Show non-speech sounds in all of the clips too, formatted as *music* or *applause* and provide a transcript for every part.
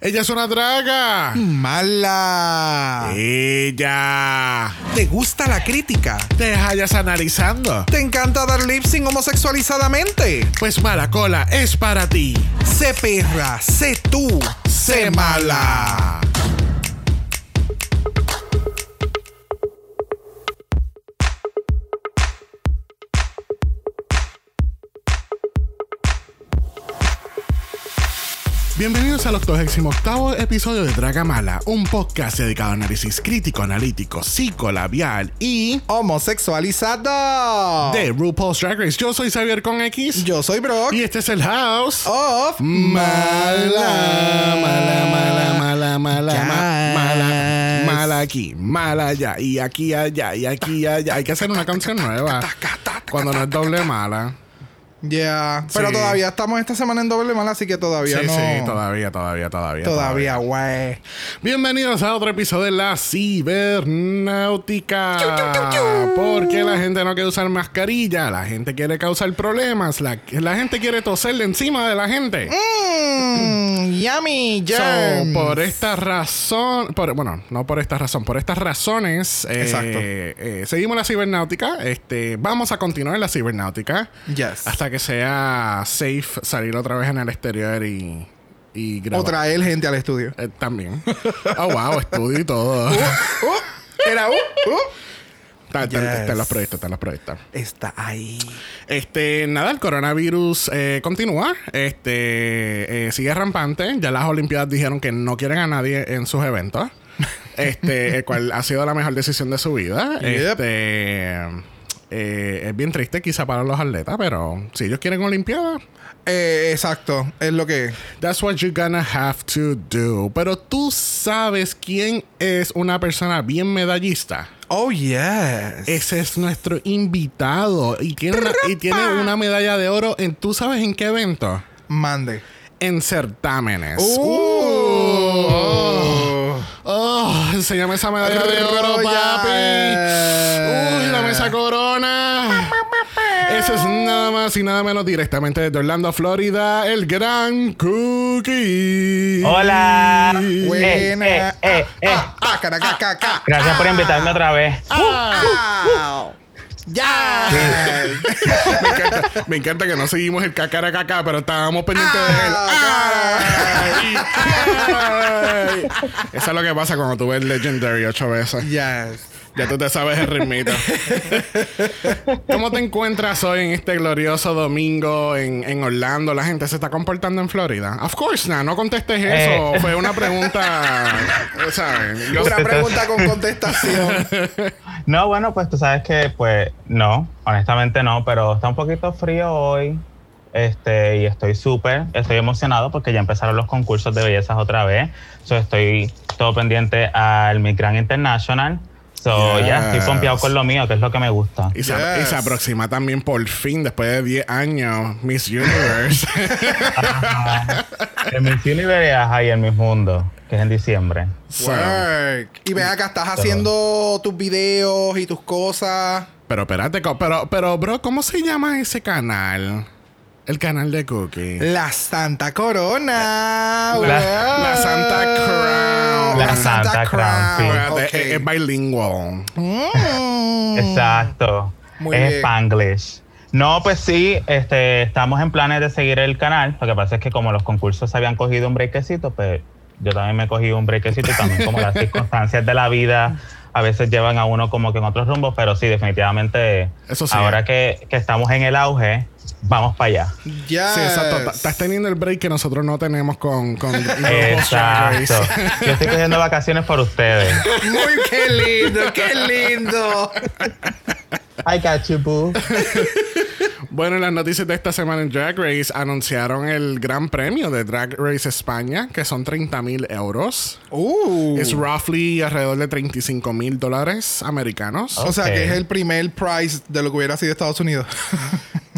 Ella es una draga. Mala. Ella. ¿Te gusta la crítica? Te hallas analizando. ¿Te encanta dar lip sync homosexualizadamente? Pues mala cola es para ti. Sé perra, sé tú, sé mala. Bienvenidos al 88 episodio de Draga Mala, un podcast dedicado a análisis crítico, analítico, psicolabial y Homosexualizado. de RuPaul's Drag Race. Yo soy Xavier con X Yo soy Brock. y este es el House. Of Mala, mala, mala, mala, mala, Yes. ma- mala, mala aquí, mala allá, y aquí allá, y aquí allá. Hay que hacer una canción nueva cuando no es doble mala. Ya. Pero Sí. todavía estamos esta semana en doble mala, así que todavía Sí, no. sí, todavía, todavía, todavía. Todavía, güey. Bienvenidos a otro episodio de la cibernáutica. Porque la gente no quiere usar mascarilla, la gente quiere causar problemas, la, la gente quiere toserle encima de la gente. Mmm, *laughs* yummy, So, por esta razón, por- bueno, no por esta razón, por estas razones, eh, Exacto. eh, seguimos la cibernáutica. Este, vamos a continuar la cibernáutica Yes. hasta que sea safe salir otra vez en el exterior y, y grabar. O traer gente al estudio. Eh, también. Oh, wow, estudio y todo. *laughs* Uh, era uh, uh. Está, está- Yes. está en los proyectos, está en los proyectos. Está ahí. Este, nada, el coronavirus eh, continúa. Este, eh, sigue rampante. Ya las Olimpiadas dijeron que no quieren a nadie en sus eventos. *laughs* Este, el cual ha sido la mejor decisión de su vida. Yep. Este, eh, es bien triste quizá para los atletas, pero si ellos quieren Olimpiadas, Eh, exacto. Es lo que. That's what you're gonna have to do. Pero tú sabes quién es una persona bien medallista. Oh, yes. Ese es nuestro invitado. Y tiene, una, y tiene una medalla de oro en, ¿tú sabes en qué evento? Mande. En certámenes. Uh. Oh, enséñame esa medalla de oro, papi. Uy, dame esa corona. Ese es nada más y nada menos directamente desde Orlando, Florida, el gran Cookie. Hola. Buena. Ah, ah. Gracias por invitarme otra vez. Ah. Ya. *laughs* Me encanta, me encanta que no seguimos el cacara caca, pero estábamos pendientes de él. Ay, ay. Eso es lo que pasa cuando tú ves Legendary ocho veces. Yes. Ya tú te sabes el ritmito. *laughs* ¿Cómo te encuentras hoy en este glorioso domingo en, en Orlando? ¿La gente se está comportando en Florida? Of course, nah, no contestes eso. Eh. Fue una pregunta, *laughs* ¿sabes? Yo- Una pregunta con contestación. *laughs* No, bueno, pues tú sabes que, pues, no, honestamente no, pero está un poquito frío hoy. Este, y estoy súper, estoy emocionado porque ya empezaron los concursos de bellezas otra vez. So, estoy todo pendiente al Miss Grand International. So, ya estoy Yes. pompeado con lo mío, que es lo que me gusta. Y se, Yes. y se aproxima también por fin, después de 10 años, Miss Universe. El Miss Universe ajá, y el Miss Mundo, que es en diciembre. Y ve acá, estás haciendo tus videos y tus cosas. pero espérate, pero, pero, bro, ¿cómo se llama ese canal? El canal de Cookie. La Santa Corona. La- Santa Crown. La Santa Crown, sí. Espérate, Ok. es, es bilingual. Mm. Exacto. Muy es bien. Spanglish. No, pues sí, este, estamos en planes de seguir el canal. Lo que pasa es que como los concursos habían cogido un brequecito, pues yo también me he cogido un brequecito y también como las *laughs* circunstancias de la vida a veces llevan a uno como que en otros rumbos, pero sí, definitivamente Eso sí. ahora que, que estamos en el auge, vamos para allá. Yes. Sí, exacto. Estás teniendo el break que nosotros no tenemos con, con *laughs* Exacto. Yo estoy cogiendo vacaciones por ustedes. Muy qué lindo, qué lindo. I got you, boo. *laughs* Bueno, en las noticias de esta semana en Drag Race anunciaron el gran premio de Drag Race España, que son 30 mil euros. Uh. Es roughly alrededor de 35 mil dólares americanos. O sea que es el primer prize de lo que hubiera sido Estados Unidos. *laughs*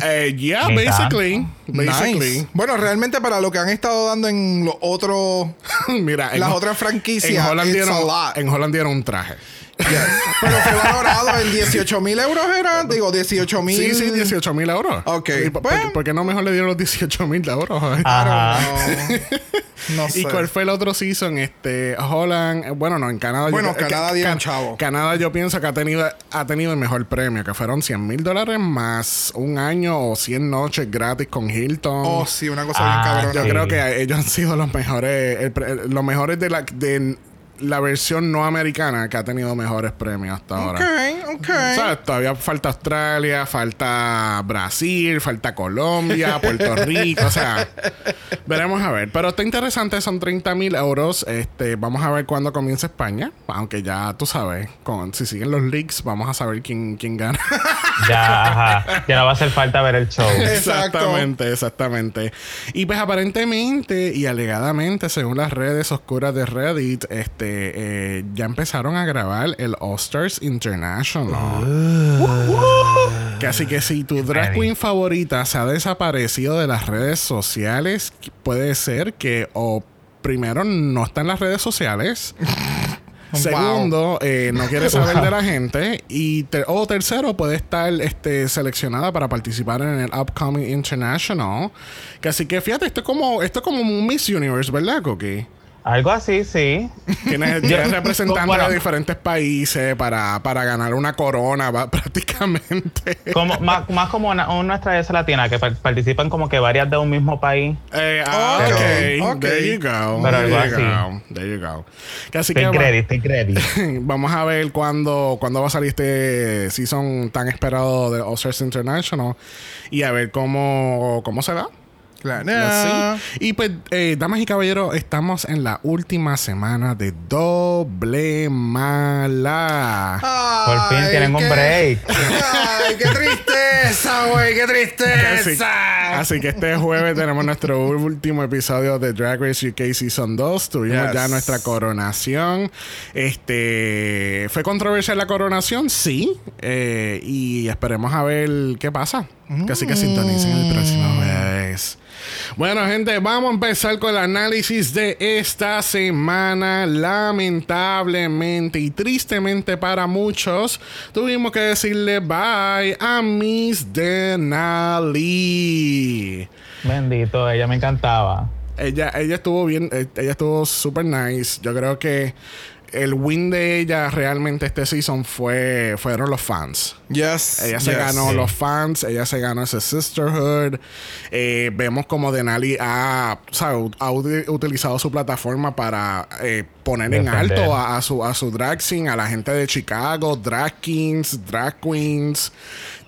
Eh, yeah, basically. Basically. Nice. Bueno, realmente para lo que han estado dando en los otros *laughs* Mira, en Las otras franquicias, En Holland, dieron, en Holland dieron un traje. Pero fue valorado en 18 mil euros, ¿era? Digo, 18 mil. Sí, sí, 18 mil euros. Ok. ¿Y por, Bueno. por- qué no mejor le dieron los 18 mil euros? Ajá. No, no *laughs* sé. ¿Y cuál fue el otro season? Este, Holland, eh, bueno, no, en Canadá. yo Bueno, creo- Canadá Ca- dieron chavo. Canadá yo pienso que ha tenido, ha tenido el mejor premio, que fueron 100 mil dólares más un año o 100 noches gratis con Hilton. Oh, sí, una cosa Ah, bien yo cabrona. sí. creo que ellos han sido los mejores, el pre- los mejores de la, de la versión no americana que ha tenido mejores premios hasta ahora. Ok, ok. ¿Sabes? Todavía falta Australia, falta Brasil, falta Colombia, *laughs* Puerto Rico, o sea, veremos a ver. Pero está interesante, son 30 mil euros. Este, vamos a ver cuándo comienza España, aunque ya tú sabes, con, si siguen los leaks, vamos a saber quién, quién gana. *laughs* Ya, ajá. Ya no va a hacer falta ver el show. Exactamente, exactamente. Y pues aparentemente y alegadamente, según las redes oscuras de Reddit, este eh, ya empezaron a grabar el All Stars International. Que así que si tu drag queen favorita se ha desaparecido de las redes sociales, puede ser que o primero no está en las redes sociales. *laughs* Segundo, eh, no quiere *laughs* saber de la gente. Y ter- o tercero, puede estar este, seleccionada para participar en el Upcoming International. Que así que fíjate, esto es como, esto es como un Miss Universe, ¿verdad, Cookie? Algo así, sí. Tienes, tienes representantes Bueno. de diferentes países para, para ganar una corona va- *laughs* prácticamente. Como, más, más como una, una estrella latina que par- participan como que varias de un mismo país. Eh, ah, Pero- ok, ok. there you go. Pero there algo you así. go. There you go. Que así que credit. *laughs* Vamos a ver cuándo, cuándo va a salir este season tan esperado de All Stars International y a ver cómo, cómo se da. Claro. Y pues, eh, damas y caballeros, estamos en la última semana de Doble Mala. Por fin tienen un break. Ay, qué tristeza, güey, qué tristeza. así que este jueves tenemos nuestro último episodio de Drag Race UK Season 2. Tuvimos Yes. ya nuestra coronación. Este fue controversial la coronación, sí. Eh, y esperemos a ver qué pasa. Así que sintonicen el próximo jueves. Bueno, gente, vamos a empezar con el análisis de esta semana. Lamentablemente y tristemente para muchos, tuvimos que decirle bye a Miss Denali. Bendito, ella me encantaba. Ella, ella estuvo bien, eh, ella estuvo super nice. Yo creo que el win de ella realmente este season fue fueron los fans. Yes. Ella se yes. ganó Sí. los fans, ella se ganó ese sisterhood. Eh, vemos como Denali ha, o sea, ha uti- utilizado su plataforma para eh, poner en alto a, a su, a su drag scene, a la gente de Chicago, drag kings, drag queens,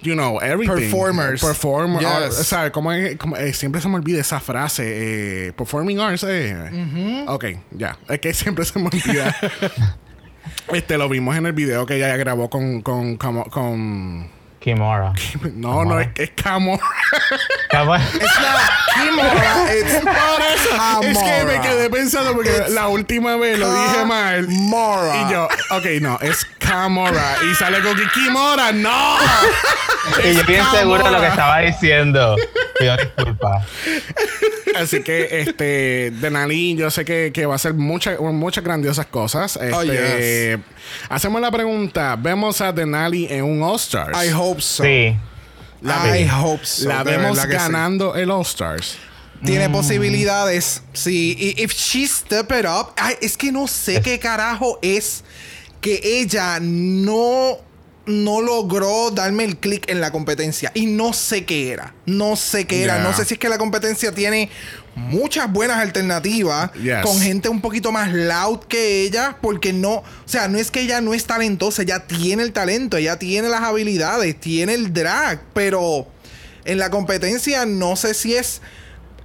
you know, everything. Performers. Performer, Yes. o sea, como, es- como- eh, siempre se me olvida esa frase, eh, performing arts. Eh. Ok, ya, es que siempre se me olvida. *laughs* Este lo vimos en el video que ella grabó con con con, con- Kimora. *laughs* no, no es que es Camo. Cabo- *laughs* It's not Kimora, it's es que me quedé pensando porque It's la última vez lo dije mal. Camora. Y yo, ok, no, es Camora. Y sale con que Kimora, no. y yo bien seguro de lo que estaba diciendo. Pido disculpas. Así que, este, Denali, yo sé que, que va a hacer muchas muchas grandiosas cosas. Este, Oh, yes. Hacemos la pregunta: ¿vemos a Denali en un All-Stars? I hope so. Sí. La I hope so. La vemos sí. ganando el All-Stars. Tiene Mm. posibilidades. Sí. Y if she step it up. Ay, es que no sé qué carajo es que ella no. No logró darme el clic en la competencia. Y no sé qué era. No sé qué era. No sé si es que la competencia tiene muchas buenas alternativas. Yes. Con gente un poquito más loud que ella. Porque no. O sea, no es que ella no es talentosa. Ella tiene el talento. Ella tiene las habilidades. Tiene el drag. Pero en la competencia no sé si es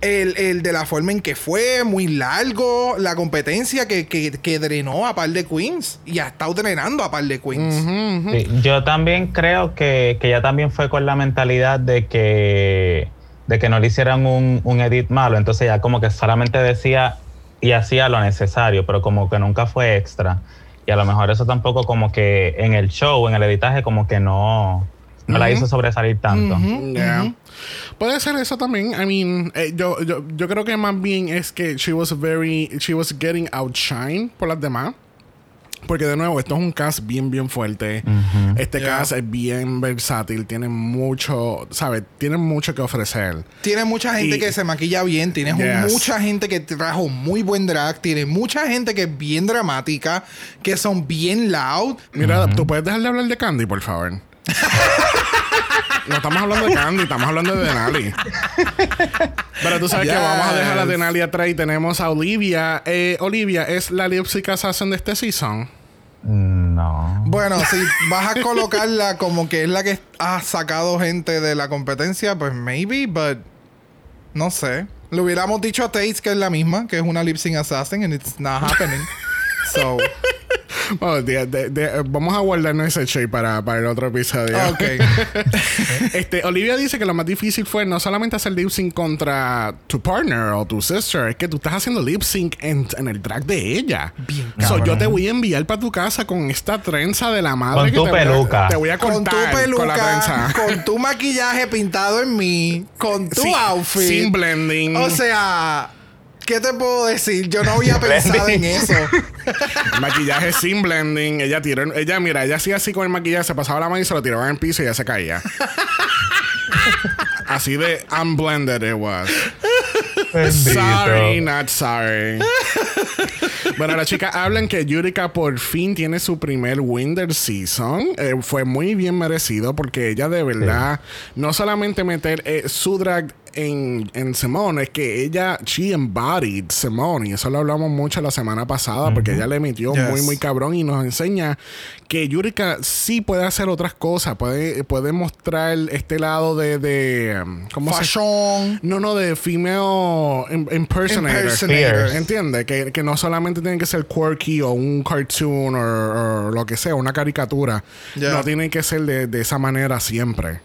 el, el de la forma en que fue, muy largo, la competencia que, que, que drenó a par de queens y ha estado drenando a par de queens. Sí, Yo también creo que, que ella también fue con la mentalidad de que, de que no le hicieran un, un edit malo. Entonces ya como que solamente decía y hacía lo necesario, pero como que nunca fue extra. Y a lo mejor eso tampoco como que en el show, en el editaje, como que no, no la hizo sobresalir tanto. Ujú, Yeah. ujú. Puede ser eso también. I mean, eh, yo, yo, yo creo que más bien es que she was very, she was getting outshine por las demás. Porque de nuevo, esto es un cast bien, bien fuerte. Este cast es bien versátil, tiene mucho, ¿sabes? Tiene mucho que ofrecer. Tiene mucha gente Y- que se maquilla bien, Yes. mucha gente que trajo muy buen drag, tiene mucha gente que es bien dramática, que son bien loud. Mira, ¿tú puedes dejar de hablar de Candy, por favor? *laughs* No estamos hablando de Candy, estamos hablando de Denali. Pero tú sabes que vamos a dejar a Denali atrás y tenemos a Olivia. Eh, Olivia es la lip sync assassin de este season. No. Bueno, si vas a colocarla como que es la que ha sacado gente de la competencia, pues maybe, but no sé. Le hubiéramos dicho a Tates que es la misma, que es una lip sync assassin, and it's not happening. *laughs* so, Oh, de- de- de- vamos a guardarnos ese shade para, para el otro episodio. ok. *laughs* Este, Olivia dice que lo más difícil fue no solamente hacer lip sync contra tu partner o tu sister, es que tú estás haciendo lip sync en, en el track de ella. Bien So, yo te voy a enviar para tu casa con esta trenza de la madre Con que tu te voy a- peluca. te voy a con cortar tu con la peluca, trenza. con tu maquillaje pintado en mí, con tu Sí, outfit. Sin blending. O sea, ¿qué te puedo decir? Yo no había *laughs* pensado en eso. maquillaje sin blending. Ella tiró, ella, mira, ella hacía así con el maquillaje, se pasaba la mano y se lo tiraba en el piso y ya se caía. así de unblended it was. Sorry, not sorry. bueno, las chicas hablan que Yurika por fin tiene su primer win del season. Eh, fue muy bien merecido porque ella de verdad no solamente meter eh, su drag en, en Simone, es que ella, she embodied Simone. Y eso lo hablamos mucho la semana pasada porque ella le metió Yes. muy, muy cabrón y nos enseña que Yurika sí puede hacer otras cosas. Puede, puede mostrar este lado de. de um, ¿Cómo se Fashion. no, no, de female im- impersonator. Impersonator. ¿Entiendes? Que, que no solamente tiene que ser quirky o un cartoon o, lo que sea, una caricatura. Yeah. No tiene que ser de, de esa manera siempre.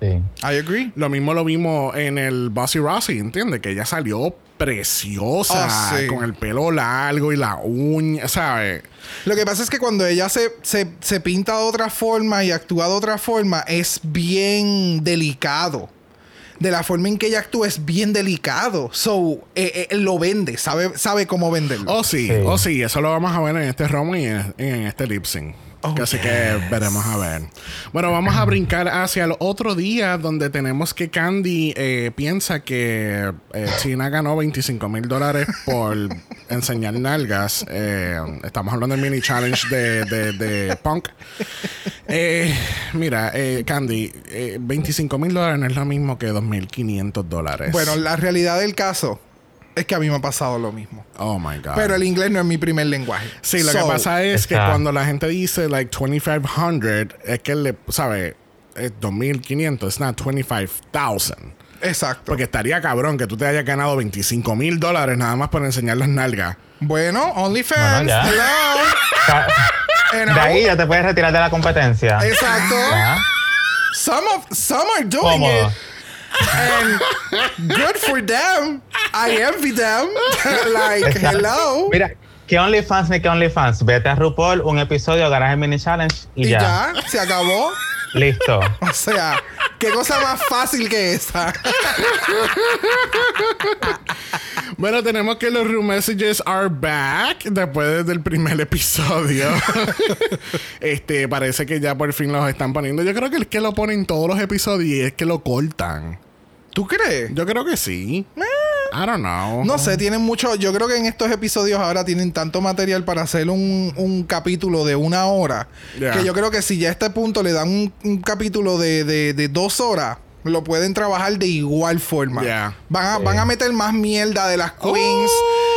Sí. I agree. Lo mismo lo vimos en el Bossy Rossi, ¿entiendes? Que ella salió preciosa, sí. con el pelo largo y la uña, ¿sabes? Lo que pasa es que cuando ella se, se, se pinta de otra forma y actúa de otra forma, es bien delicado. De la forma en que ella actúa es bien delicado. So, eh, eh, lo vende, sabe, sabe cómo venderlo. Oh, sí, Sí. oh, sí, eso lo vamos a ver en este romo y en, en este lip sync. Oh, Así que veremos a ver. Bueno, vamos a brincar hacia el otro día donde tenemos que Candy eh, piensa que eh, China ganó 25 mil dólares por *laughs* enseñar nalgas. Eh, estamos hablando del mini challenge de, de- de Punk. Mira, Candy, eh, 25 mil dólares no es lo mismo que 2.500 dólares. Bueno, la realidad del caso es que a mí me ha pasado lo mismo. oh my God. Pero el inglés no es mi primer lenguaje. Sí, lo que pasa es que cuando la gente dice like 2500, es que le, ¿sabe? Es 2500, it's not 25000. Exacto. Porque estaría cabrón que tú te hayas ganado 25 mil dólares nada más por enseñar las nalgas. Bueno, OnlyFans. Bueno, hello. De ahí ya te puedes retirar de la competencia. Exacto. Some of some are doing it. And good for them. I envy them. *laughs* like, Exacto. hello. Mira, que OnlyFans ni que OnlyFans. Vete a RuPaul, un episodio, ganas el mini challenge y, y ya. ya. se acabó. Listo. *laughs* O sea, qué cosa más fácil que esa. *laughs* Bueno, tenemos que los room messages are back después del primer episodio. este, parece que ya por fin los están poniendo. Yo creo que es que lo ponen todos los episodios y es que lo cortan. ¿Tú crees? Yo creo que sí. I don't know. No sé, tienen mucho. Yo creo que en estos episodios ahora tienen tanto material para hacer un, un capítulo de una hora. Yeah. Que yo creo que si ya a este punto le dan un, un capítulo de, de- de dos horas, lo pueden trabajar de igual forma. Yeah. Van, a, van a meter más mierda de las queens.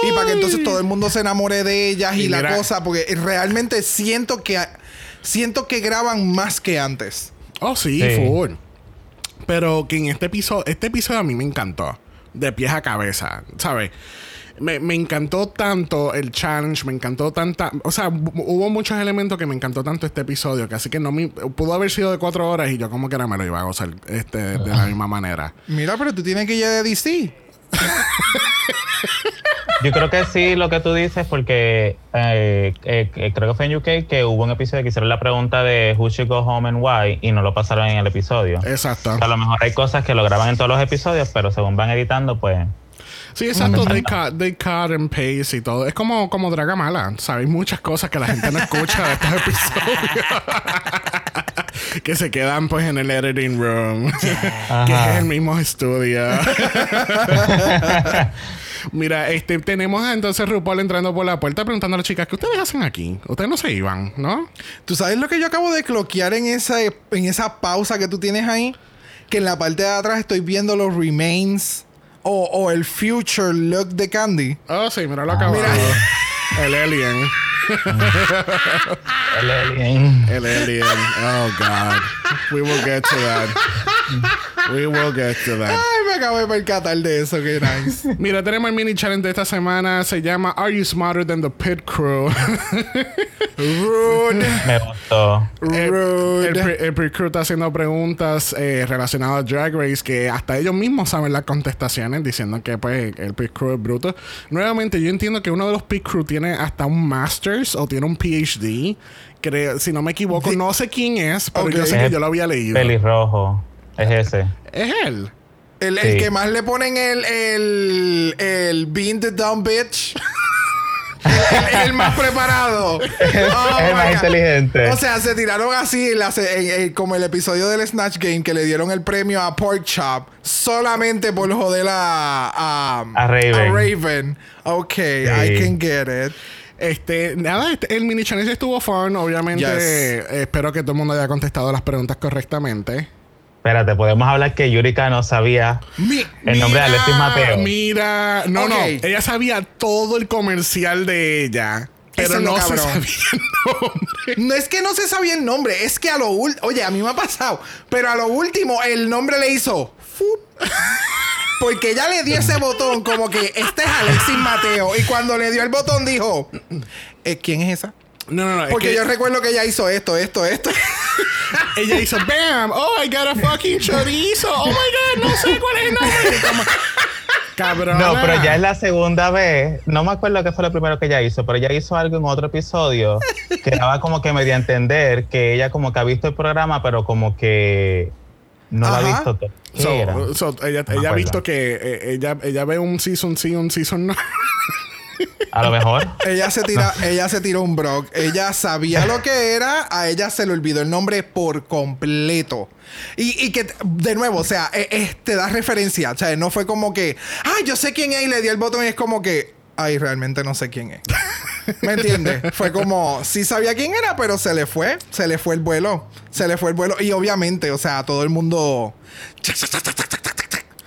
Y para que entonces todo el mundo se enamore de ellas y, Y la mira- cosa. Porque realmente siento que siento que graban más que antes. Oh, sí, Sí. full. Pero que en este episodio, este episodio a mí me encantó. De pies a cabeza, ¿sabes? Me, me encantó tanto el challenge, me encantó tanta. O sea, hu- hubo muchos elementos que me encantó tanto este episodio, que así que no me. Pudo haber sido de cuatro horas y yo, como que era, me lo iba a gozar este, de la misma manera. Mira, pero tú tienes que ir de DC. *laughs* Yo creo que sí lo que tú dices, porque eh, eh, creo que fue en UK que hubo un episodio que hicieron la pregunta de Who should go home and why y no lo pasaron en el episodio. Exacto. A lo mejor hay cosas que lo graban en todos los episodios, pero según van editando, pues Sí, exacto. they, cut, they cut and paste y todo. Es como, como Dragamala. Sabéis muchas cosas que la gente no escucha de estos episodios. *laughs* que se quedan pues en el editing room. que es el mismo estudio. *laughs* Mira, este, tenemos entonces RuPaul entrando por la puerta preguntando a las chicas, ¿qué ustedes hacen aquí? Ustedes no se iban, ¿no? ¿Tú sabes lo que yo acabo de cloquear en esa, en esa pausa que tú tienes ahí? Que en la parte de atrás estoy viendo los remains o, o el future look de Candy. Oh, sí, mira lo acabo. Mira. El alien. *laughs* El alien. El alien. Oh, God. We will get to that. We will get to that. Ay, me acabo de percatar de eso, qué nice. *laughs* Mira, tenemos el mini challenge de esta semana. Se llama Are You Smarter Than the Pit Crew? *laughs* Rude. Me gustó. El, Rude. el pre- el Pit Crew está haciendo preguntas eh, relacionadas a Drag Race que hasta ellos mismos saben las contestaciones diciendo que pues el Pit Crew es bruto. Nuevamente, yo entiendo que uno de los Pit Crew tiene hasta un Masters o tiene un PhD. Creo, si no me equivoco, no sé quién es, pero yo Ok. sé que yo lo había leído. Pelirrojo. Es ese. Es él. El, el que más le ponen el, el, el being the dumb bitch. el, más preparado. Oh, *laughs* es el my más God. inteligente. O sea, se tiraron así la- en- en- como el episodio del Snatch Game que le dieron el premio a Pork Chop solamente por joder a, a, A Raven. Raven. Ok, I can get it. Este, nada, este- el mini challenge estuvo fun. Obviamente, Yes. eh, espero que todo el mundo haya contestado las preguntas correctamente. Espérate, podemos hablar que Yurika no sabía Mi- el nombre de Alexis Mateo. Mira, no, no. Ella sabía todo el comercial de ella. Pero no se sabía el nombre. No es que no se sabía el nombre, es que a lo último, oye, a mí me ha pasado, pero a lo último el nombre le hizo fup. Porque ella le dio ese botón como que este es Alexis Mateo y cuando le dio el botón dijo, "Eh, ¿quién es esa? No, no, no. es Porque que yo recuerdo que ella hizo esto, esto, esto. *laughs* ella hizo BAM. Oh, I got a fucking chorizo. Oh my god, no sé cuál es el nombre. Cabrón. No, pero ya es la segunda vez. No me acuerdo qué fue lo primero que ella hizo, pero ella hizo algo en otro episodio que daba como que me dio a entender que ella como que ha visto el programa, pero como que no lo ha Ajá. visto todo. ¿Qué So, so, ella, No ella ha visto que eh, ella, ella ve un season sí, un season no. *laughs* A lo mejor. Ella se tira, ella se tiró un brog. Ella sabía lo que era, a ella se le olvidó el nombre por completo. Y, y que, de nuevo, o sea, eh, eh, te da referencia. O sea, no fue como que, ay, yo sé quién es y le di el botón y es como que, ay, realmente no sé quién es. *laughs* ¿Me entiendes? Fue como, sí sabía quién era, pero se le fue, se le fue el vuelo, se le fue el vuelo. Y obviamente, o sea, todo el mundo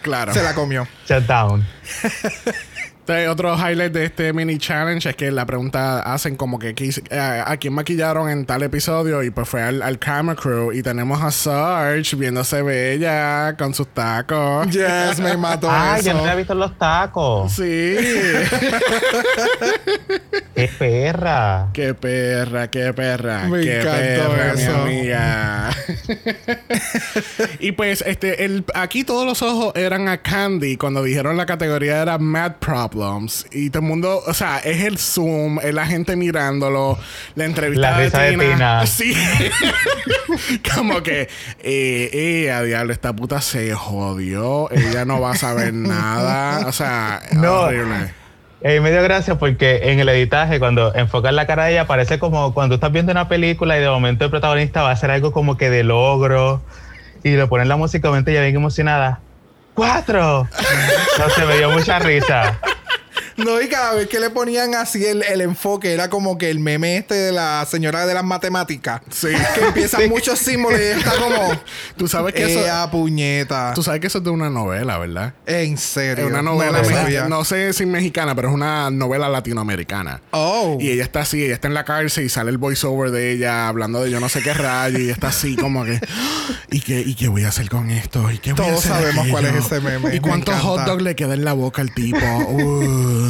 Claro. se la comió. Shutdown. *laughs* Entonces, otro highlight de este mini challenge es que la pregunta hacen como que quis- eh, a quién maquillaron en tal episodio y pues fue al, al camera crew y tenemos a Sarge viéndose bella con sus tacos. Yes, me mató Ay, yo eso. no había visto los tacos. Sí. *laughs* Qué perra. qué perra, qué perra. Me qué encantó perra, eso. mi amiga. *laughs* y pues este el aquí todos los ojos eran a Candy cuando dijeron la categoría era Mad Problems y todo el mundo, o sea, es el Zoom, es la gente mirándolo, la entrevista La risa de Tina. *laughs* Sí. *laughs* Como que, eh, eh, a diablo, esta puta se jodió. Ella no va a saber nada. O sea, No. horrible. Eh, me dio gracia porque en el editaje, cuando enfocan la cara de ella, parece como cuando estás viendo una película y de momento el protagonista va a hacer algo como que de logro y le ponen la música, obviamente ella bien emocionada. ¡Cuatro! *laughs* No se me dio mucha risa. No, y cada vez que le ponían así el, el enfoque, era como que el meme este de la señora de las matemáticas. Sí. Que empiezan muchos símbolos y está como. *laughs* Tú sabes que eso. Ea, puñeta. Tú sabes que eso es de una novela, ¿verdad? En serio. Es una No novela. No sé si mexicana, pero es una novela latinoamericana. Oh. Y ella está así, ella está en la cárcel y sale el voiceover de ella hablando de yo no sé qué rayo y ella está así como que *gasps* ¿y qué, y qué voy a hacer con esto? ¿Y qué voy a Todos hacer sabemos cuál es ese meme, ¿Y cuántos hot dogs le queda en la boca al tipo? *laughs* Uh.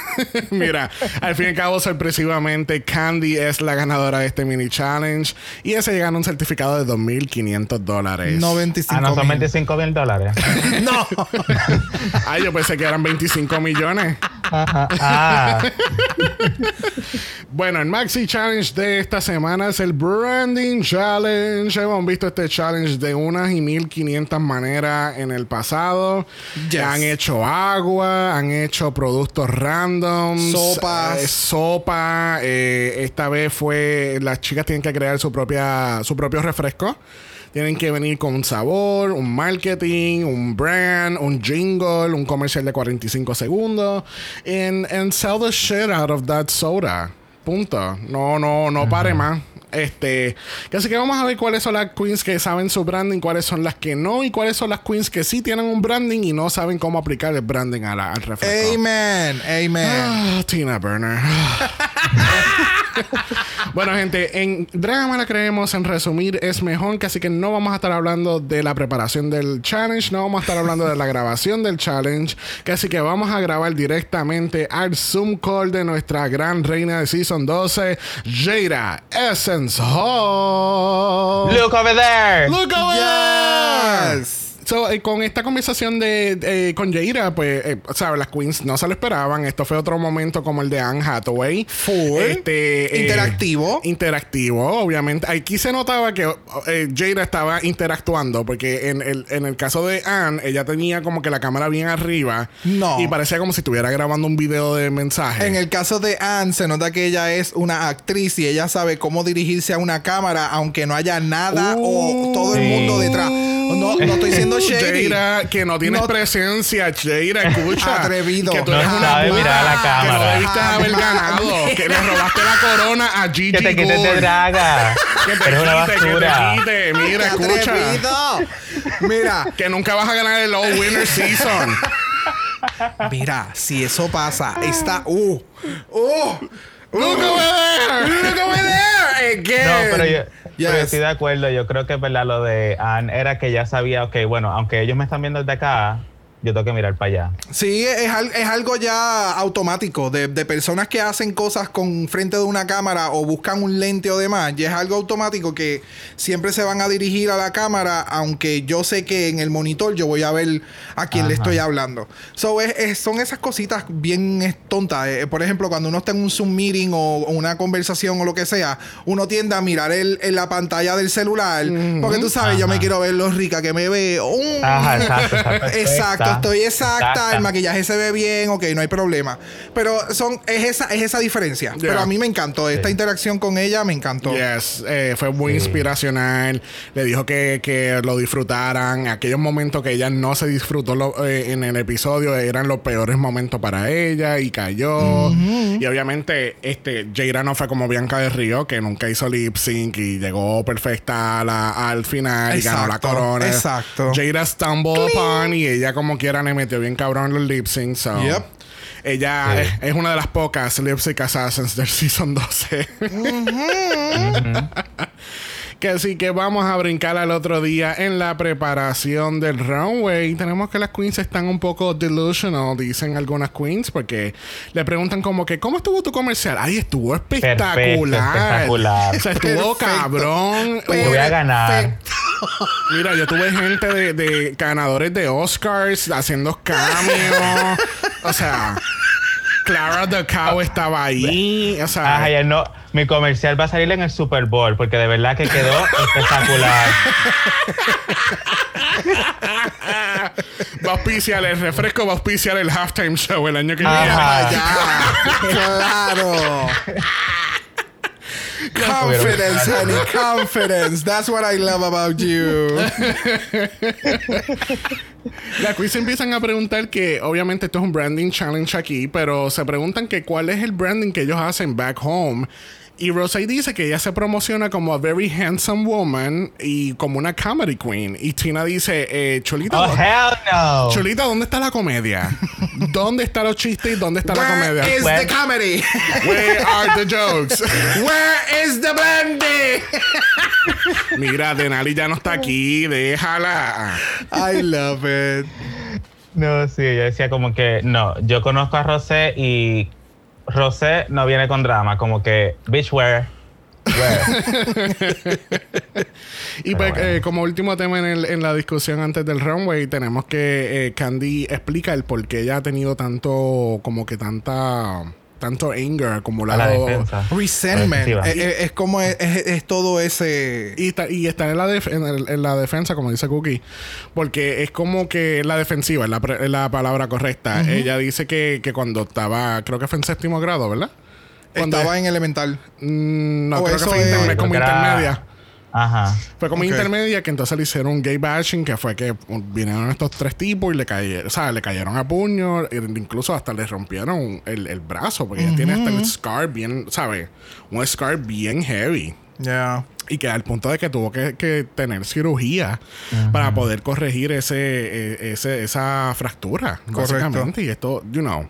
*laughs* Mira, al fin y al cabo, sorpresivamente, Candy es la ganadora de este mini challenge y ese gana un certificado de 2.500 dólares. 95 Ah, no, son mil. 25 mil dólares. *laughs* No. *laughs* Ay, yo pensé que eran 25 millones. Ah, Bueno, el Maxi Challenge de esta semana es el Branding Challenge. Hemos visto este challenge de unas y mil quinientas maneras en el pasado. Yes. Han hecho agua, han hecho productos randoms, Sopas. eh, sopa. eh, esta vez fue las chicas tienen que crear su propia su propio refresco. Tienen que venir con un sabor, un marketing, un brand, un jingle, un comercial de 45 segundos. And, and sell the shit out of that soda. Punto. No, no, no pare más. Este, que así que vamos a ver cuáles son las queens que saben su branding, cuáles son las que no, y cuáles son las queens que sí tienen un branding y no saben cómo aplicar el branding a la- al refresco. Amen. Amen. Ah, Tina Burner. *laughs* *laughs* bueno, gente, en Drama la creemos, en resumir, es mejor, que así que no vamos a estar hablando de la preparación del challenge, no vamos a estar hablando de la grabación del challenge, que así que vamos a grabar directamente al Zoom call de nuestra gran reina de Season 12, Jada Essence Hall. Look over there. Look over there. So, eh, con esta conversación de eh, con Jaira, pues, eh, ¿sabes? Las queens no se lo esperaban. Esto fue otro momento como el de Anne Hathaway. Full. Este, eh, Interactivo. interactivo, obviamente. Aquí se notaba que eh, Jaira estaba interactuando, porque en el, en el caso de Anne, ella tenía como que la cámara bien arriba. No. Y parecía como si estuviera grabando un video de mensaje. En el caso de Anne, se nota que ella es una actriz y ella sabe cómo dirigirse a una cámara, aunque no haya nada o Uh, todo el mundo detrás. No, no estoy siendo *laughs* shady. Jaira, que no tienes No- presencia, Jaira, escucha. Atrevido. Que tú No eres una sabe puta, mirar a la Que no cámara. debiste haber ganado. que le robaste la corona a Gigi Que te quites de draga. Que te Eres una quite, que basura. te quite. Mira, ¡Qué escucha. atrevido! Mira, Que nunca vas a ganar el All Winner Season. mira, si eso pasa, está. ¡Uh! ¡Uh! Look over there. Look over there again. No, pero yo, pero Yes. estoy de acuerdo. Yo creo que verdad lo de Anne era que ya sabía, ok, bueno, aunque ellos me están viendo desde acá, yo tengo que mirar para allá. Sí, es, es algo ya automático de, de personas que hacen cosas con frente de una cámara o buscan un lente o demás. Y es algo automático que siempre se van a dirigir a la cámara, aunque yo sé que en el monitor yo voy a ver a quién le estoy hablando. So, es- es- son esas cositas bien tontas. Eh, por ejemplo, cuando uno está en un Zoom meeting o, o una conversación o lo que sea, uno tiende a mirar el, en la pantalla del celular. Porque tú sabes, yo me quiero ver lo rica que me veo. Mm. Ajá, exacto, exacto. *laughs* Exacto, Exacta. estoy exacta, Exacta. el maquillaje se ve bien, ok, no hay problema. Pero son, es esa, es esa diferencia. Pero a mí me encantó, esta Sí. interacción con ella me encantó. Yes, eh, fue muy inspiracional. Le dijo que, que lo disfrutaran. Aquellos momentos que ella no se disfrutó lo- eh, en el episodio eran los peores momentos para ella y cayó. Y obviamente, este, Jaira no fue como Bianca de Río, que nunca hizo lip sync y llegó perfecta a la- al final y ganó la corona. exacto. Jaira stumbled upon y ella como quiera le metió bien cabrón los lip syncs. so. Yep. Ella Sí. es, es una de las pocas lip sync assassins del *laughs* season 12. *laughs* Que así que vamos a brincar al otro día en la preparación del runway. Tenemos que las queens están un poco delusional, dicen algunas queens, porque le preguntan como que, ¿cómo estuvo tu comercial? Ay, estuvo espectacular. Perfecto, espectacular. *laughs* O sea, estuvo Perfecto. cabrón. Te voy a ganar. Mira, yo tuve gente de, de ganadores de Oscars haciendo cameos. o sea, Clara the Cow estaba ahí. O sea, Ajá, ya no. Mi comercial va a salir en el Super Bowl porque de verdad que quedó *laughs* espectacular. va a auspiciar el refresco, va a auspiciar el halftime show el año que viene. Ajá. Ya, claro. Confidence, honey, confidence. That's what I love about you. *laughs* Las quiz empiezan a preguntar que, obviamente, esto es un branding challenge aquí, pero se preguntan que cuál es el branding que ellos hacen back home. Y Rosé dice que ella se promociona como a very handsome woman y como una comedy queen. Y Tina dice, eh, Cholita, Oh, hell no. Cholita, ¿dónde está la comedia? *laughs* ¿Dónde están los chistes y dónde está la Where comedia? is the comedy? Where are the jokes? Where is the brandy? Mira, Denali ya no está aquí, déjala. I love it. No, sí, ella decía como que no, yo conozco a Rosé y Rosé no viene con drama, como que bitch where. *laughs* Y pues, eh, como último tema en, el- en la discusión antes del runway, tenemos que eh, Candy explica el por qué ella ha tenido tanto, como que tanta, tanto anger la acumulado. defensa. Resentment. Defensiva. Es, es- es como es, es- es todo ese. Y está, y está en, la def- en, el- en la defensa, como dice Cookie, porque es como que la defensiva es la, la palabra correcta. Ella dice que, que cuando estaba, creo que fue en séptimo grado, ¿verdad? Cuando- Estaba en elemental. Mm, no, o creo que eso fue es- interme- Creo como que era- intermedia. Ajá. Fue como Ok. intermedia que entonces le hicieron un gay bashing que fue que um, vinieron estos tres tipos y le cayeron, o sea, le cayeron a puño, e incluso hasta le rompieron el, el brazo, porque ella tiene hasta el scar bien, ¿sabes? Un scar bien heavy. Ya. Y que al punto de que tuvo que, que tener cirugía para poder corregir ese, eh, ese, esa fractura, Correcto. básicamente. Y esto, you know.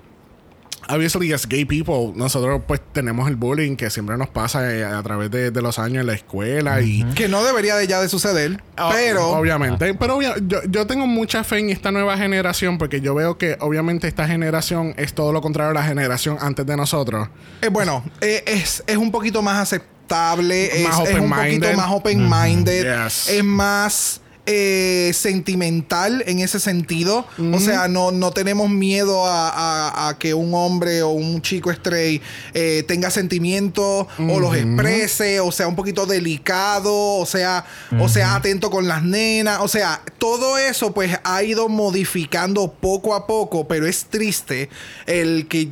Obviously, as gay people, nosotros pues tenemos el bullying que siempre nos pasa eh, a través de, de los años en la escuela y Que no debería de ya de suceder. Ah, pero. Obviamente. Pero obvia- yo, yo tengo mucha fe en esta nueva generación porque yo veo que obviamente esta generación es todo lo contrario a la generación antes de nosotros. eh, bueno, eh, es, es un poquito más aceptable. Es, Más es un poquito más open-minded. Yes. Es más. Eh, sentimental en ese sentido. O sea, no, no tenemos miedo a, a- a que un hombre o un chico stray eh, tenga sentimientos o los exprese, o sea, un poquito delicado, o sea, o sea, atento con las nenas. O sea, todo eso pues ha ido modificando poco a poco, pero es triste el que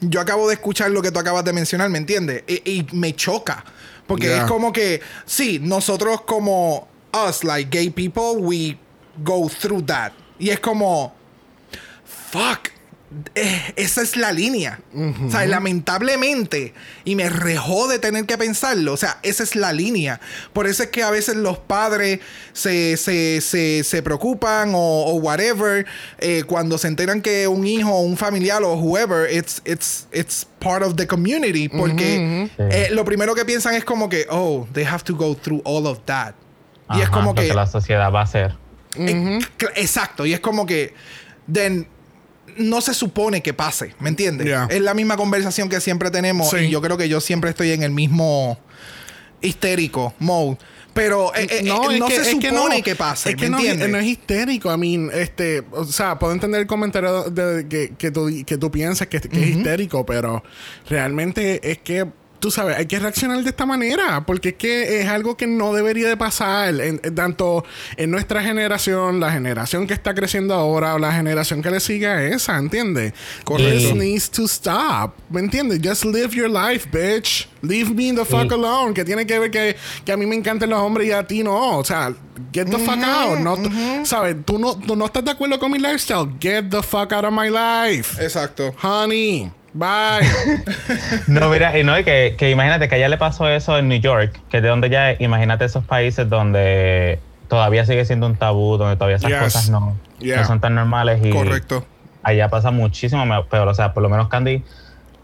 yo acabo de escuchar lo que tú acabas de mencionar, ¿me entiendes? Y, y me choca. Porque Yeah. es como que, sí, nosotros como us, like gay people, we go through that. Y es como, fuck. eh, esa es la línea. O sea, lamentablemente, y me rejó de tener que pensarlo, o sea, esa es la línea. Por eso es que a veces los padres se, se, se, se preocupan o, o whatever, eh, cuando se enteran que un hijo o un familiar o whoever, it's, it's, it's part of the community, porque Sí. eh, lo primero que piensan es como que, oh, they have to go through all of that. Y es como lo que... la sociedad va a hacer. Eh, Exacto, y es como que then, no se supone que pase, ¿me entiendes? Yeah. Es la misma conversación que siempre tenemos Sí. y yo creo que yo siempre estoy en el mismo histérico mode. Pero eh, eh, no, es que- se es que supone no. que pase, Es que ¿me no, entiendes? no es histérico. I mean, este, o sea, puedo entender el comentario de, que, que, tú, que tú piensas que, que es histérico, pero realmente es que, tú sabes, hay que reaccionar de esta manera, porque es que es algo que no debería de pasar, en- en tanto en nuestra generación, la generación que está creciendo ahora, o la generación que le sigue a esa, ¿entiendes? Correcto. This needs to stop, ¿me entiendes? Just live your life, bitch. Leave me the fuck alone. Que tiene que ver que, que a mí me encantan los hombres y a ti no. O sea, get the fuck out. No, ¿Sabes? Tú no, tú no estás de acuerdo con mi lifestyle. Get the fuck out of my life. Exacto. Honey. Bye. *laughs* No, mira, y no, y que, que imagínate que a ella le pasó eso en New York, que es de donde ya, imagínate esos países donde todavía sigue siendo un tabú, donde todavía esas Yes. cosas no, Yeah. no son tan normales y Correcto. allá pasa muchísimo peor, o sea, por lo menos Candy,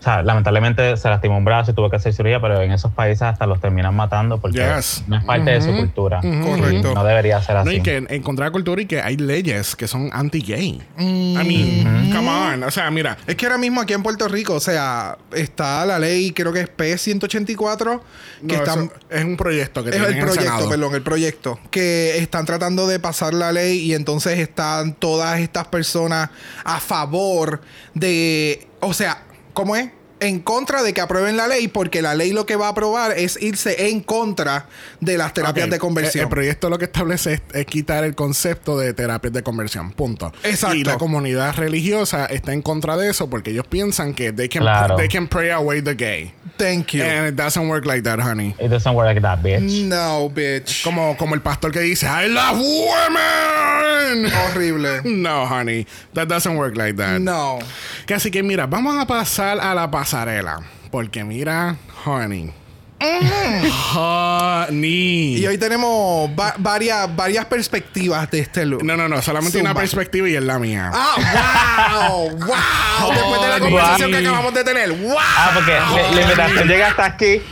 sea, lamentablemente se lastimó un brazo y tuvo que hacer cirugía, pero en esos países hasta los terminan matando porque Yes. no es parte de su cultura. Correcto. No debería ser no, así. y que en, en contracultura y que hay leyes que son anti-gay. I mean, come on. O sea, mira. Es que ahora mismo aquí en Puerto Rico, o sea, está la ley, creo que es P184, que no, están... es un proyecto que Es tienen el en proyecto, Senado. perdón, el proyecto. Que están tratando de pasar la ley y entonces están todas estas personas a favor de. O sea, ¿cómo es? En contra de que aprueben la ley, porque la ley lo que va a aprobar es irse en contra de las terapias de El, conversión. el proyecto lo que establece es, es quitar el concepto de terapias de conversión. Punto. Exacto. Y la comunidad religiosa está en contra de eso porque ellos piensan que they can, Claro. they can pray away the gay. Thank you. And it doesn't work like that, honey. It doesn't work like that, bitch. no, bitch. Como, como el pastor que dice, I love women. Horrible. *laughs* No, honey. That doesn't work like that. No. Que Así que mira, vamos a pasar a la pasarela. Porque mira, honey. Honey. Y hoy tenemos va- varias, varias perspectivas de este look. No, no, no. Solamente Zumba. una perspectiva y es la mía. ¡Ah, wow! ¡Wow! *laughs* Después de la conversación que acabamos de tener. ¡Wow! Ah, porque la, la invitación llega hasta aquí.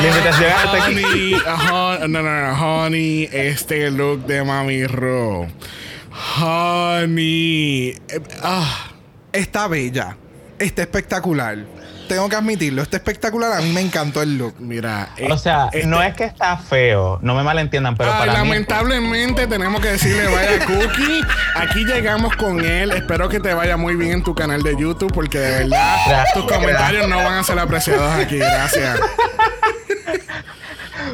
La invitación llega hasta aquí. Honey, hon- no, no, no, honey, este look de Mami Ro. Honey. eh, ah, Está bella. Está espectacular. tengo que admitirlo. Está espectacular. A mí me encantó el look. Mira, O sea, este- no es que está feo, no me malentiendan, pero para mí. lamentablemente tenemos que decirle vaya *laughs* Cookie. Aquí llegamos con él. Espero que te vaya muy bien en tu canal de YouTube porque de verdad Gracias. tus comentarios no van a ser apreciados aquí. Gracias.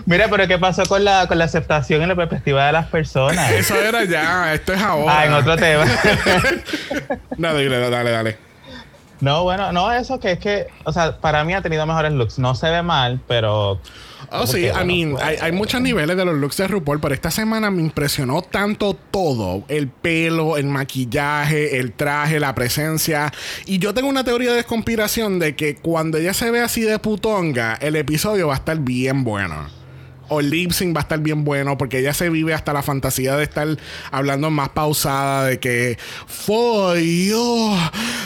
Mira, pero ¿qué pasó con la, con la aceptación y la perspectiva de las personas? Eso era ya. Esto es ahora. Ah, en otro tema. *laughs* Dale, dale, dale, dale. No, bueno, no, eso que es que, o sea, para mí ha tenido mejores looks. No se ve mal, pero. Oh, sí, I mean, hay, hay muchos niveles de los looks de RuPaul, pero esta semana me impresionó tanto todo: el pelo, el maquillaje, el traje, la presencia. Y yo tengo una teoría de conspiración de que cuando ella se ve así de putonga, el episodio va a estar bien bueno. O lip va a estar bien bueno porque ella se vive hasta la fantasía de estar hablando más pausada de que your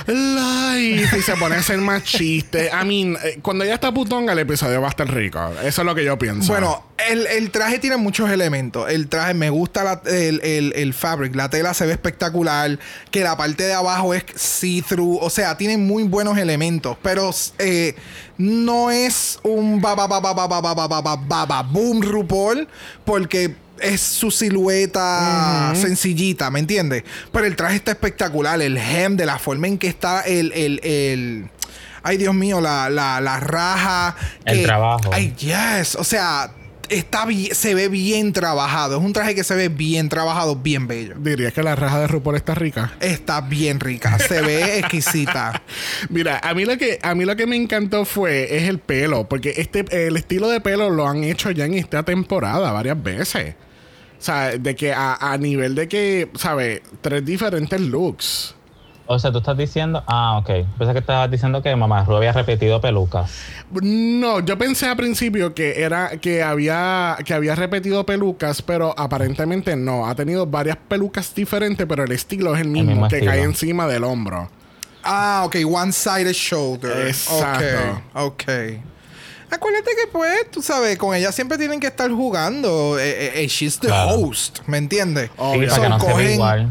life y se pone a hacer más chistes. I mean, eh, cuando ella está putonga el episodio va a estar rico. Eso es lo que yo pienso. Bueno, el, traje tiene muchos elementos. El traje, me gusta el, el, el fabric. La tela se ve espectacular. Que la parte de abajo es see-through. O sea, tiene muy buenos elementos. Pero eh, no es un ba ba ba ba ba boom RuPaul. Porque es su silueta sencillita, ¿me entiendes? Pero el traje está espectacular. El hem, de la forma en que está el. el, el Ay, Dios mío, la, la, la raja. El que- trabajo. Ay, yes. O sea, está bien, se ve bien trabajado. Es un traje que se ve bien trabajado, bien bello. Dirías que la raja de RuPaul está rica. Está bien rica, se ve *laughs* exquisita. Mira, a mí lo que a mí lo que me encantó fue es el pelo, porque este el estilo de pelo lo han hecho ya en esta temporada varias veces. O sea, de que a, a nivel de que, ¿sabes? Tres diferentes looks. O sea, tú estás diciendo. Ah, ok. Pensé que estabas diciendo que Mamá Ru había repetido pelucas. No, yo pensé al principio que era que había que había repetido pelucas, pero aparentemente no. Ha tenido varias pelucas diferentes, pero el estilo es el mismo, mismo que estilo. cae encima del hombro. Ah, ok, one-sided shoulder. Exacto. Ok, ok. Acuérdate que, pues, tú sabes, con ella siempre tienen que estar jugando. Eh, eh, eh, she's the Claro. host, ¿me entiendes? Sí, para que no cogen-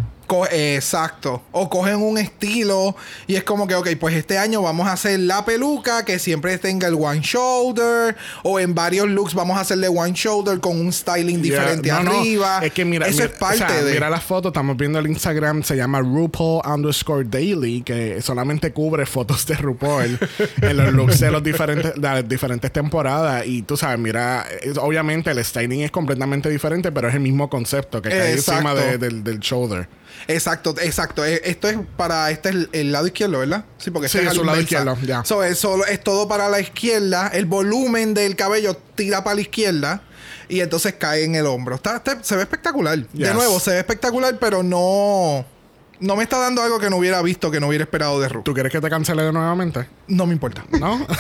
exacto. O cogen un estilo y es como que, ok, pues este año vamos a hacer la peluca que siempre tenga el one shoulder. O en varios looks vamos a hacerle one shoulder con un styling diferente Yeah, no, no, arriba. Es que mira, eso mira, es parte o sea, de. Mira las fotos, estamos viendo el Instagram, se llama RuPaul underscore daily, que solamente cubre fotos de RuPaul *laughs* en los looks de, los diferentes, de las diferentes temporadas. Y tú sabes, mira, es- obviamente el styling es completamente diferente, pero es el mismo concepto que cae encima Exacto. de- del, del shoulder. Exacto, exacto. Eh, Esto es para este es el, el lado izquierdo, ¿verdad? Sí, porque este es al lado izquierdo, ya. So, es, solo- es todo para la izquierda. El volumen del cabello tira para la izquierda y entonces cae en el hombro. Está, está- se ve espectacular. De nuevo, se ve espectacular, pero no. No me está dando algo que no hubiera visto, que no hubiera esperado de Ru. ¿Tú quieres que te cancele de nuevamente? No me importa. ¿No? *laughs*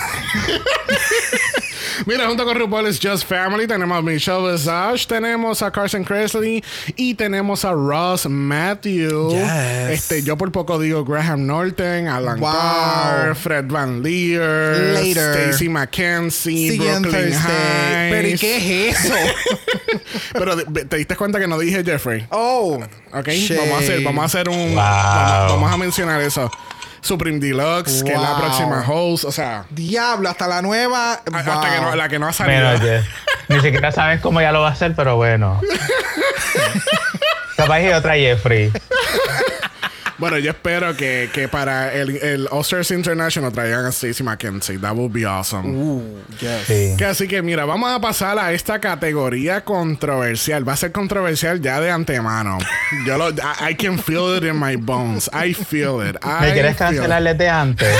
Mira, junto con RuPaul es Just Family, tenemos a Michelle Visage, tenemos a Carson Kressley y tenemos a Ross Matthew. Yes. Este, yo por poco digo Graham Norton, Alan Wow. Carr, Fred Van Leer, Later. Stacy McKenzie, See Brooklyn Thursday. Pero ¿y qué es eso? *laughs* Pero te diste cuenta que no dije Jeffrey. oh. Ok, vamos a hacer, vamos a hacer un. Wow. Vamos, vamos a mencionar eso. Supreme Deluxe, que es la Wow. próxima host. O sea, Diablo, hasta la nueva. a- hasta que wow. no, la que no ha salido. Ni siquiera sabes cómo ya lo va a hacer, pero bueno. *laughs* Capaz y otra Jeffrey. Bueno, yo espero que, que para el, el Oscars International traigan a Stacey McKenzie. That would be awesome. Uh, yes. Sí. Que así que mira, vamos a pasar a esta categoría controversial. Va a ser controversial ya de antemano. Yo lo, I, I can feel it in my bones. I feel it. I ¿Me quieres cancelar desde antes?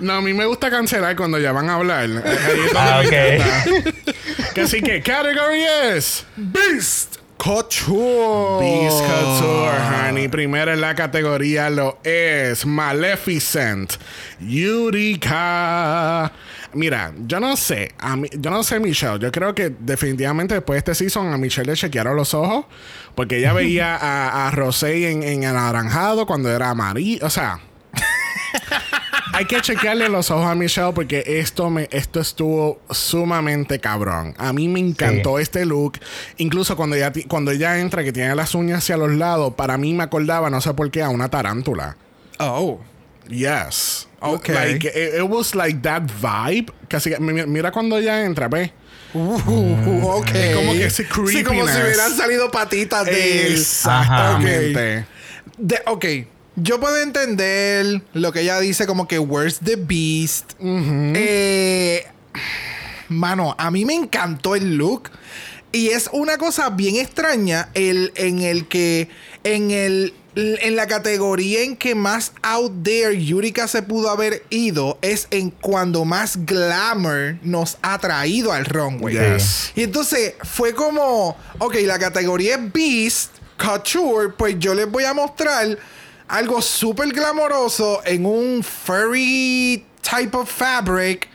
No, a mí me gusta cancelar cuando ya van a hablar. Ahí es donde Ah, me ok. encanta. Que así que category es Beast Couture. Beast Couture, honey. Primero en la categoría lo es Maleficent, Yurika. Mira, yo no sé, a yo no sé Michelle, yo creo que definitivamente después de este season a Michelle le chequearon los ojos porque ella *laughs* veía a, a Rosé en, en anaranjado cuando era amarillo, o sea... *laughs* Hay que chequearle los ojos a Michelle porque esto me esto estuvo sumamente cabrón. A mí me encantó este look. Incluso cuando ella, cuando ella entra, que tiene las uñas hacia los lados, para mí me acordaba, no sé por qué, a una tarántula. Oh. Yes. Ok. Like, it, it was like that vibe. Casi, mira cuando ella entra, ve. Uh, ok. Es como que ese Sí, como si creepiness. hubieran salido patitas de él. Exactamente. De, ok. Yo puedo entender lo que ella dice como que where's the beast. Eh, mano, a mí me encantó el look. Y es una cosa bien extraña el, en el que en el en la categoría en que más out there Yurika se pudo haber ido es en cuando más glamour nos ha traído al runway. Yes. Y entonces fue como, ok, la categoría es Beast, Couture, pues yo les voy a mostrar algo súper glamoroso en un furry type of fabric.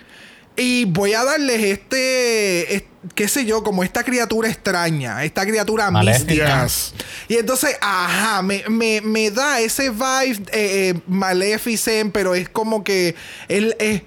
Y voy a darles este, es- qué sé yo, como esta criatura extraña, esta criatura mística. Y entonces, ajá, me, me- me da ese vibe eh, eh, Maleficent, pero es como que él es.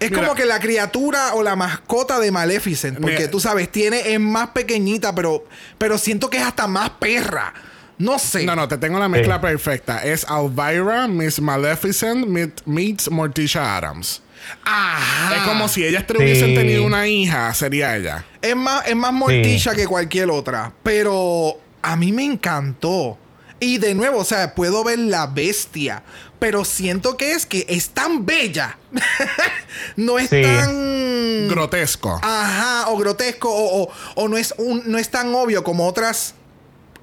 Es Mira. como que la criatura o la mascota de Maleficent. Porque Mira. tú sabes, tiene, es más pequeñita, pero, pero siento que es hasta más perra. No sé. No, no, te tengo la mezcla Sí. perfecta. Es Elvira, Miss Maleficent, meet- meets Morticia Adams. Ajá. Es como si ellas te hubiesen tenido una hija, sería ella. Es más, es más morticia que cualquier otra. Pero a mí me encantó. Y de nuevo, o sea, puedo ver la bestia. Pero siento que es que es tan bella. *laughs* no es Sí. tan. Grotesco. Ajá, o grotesco. O, o- o no, es un, no es tan obvio como otras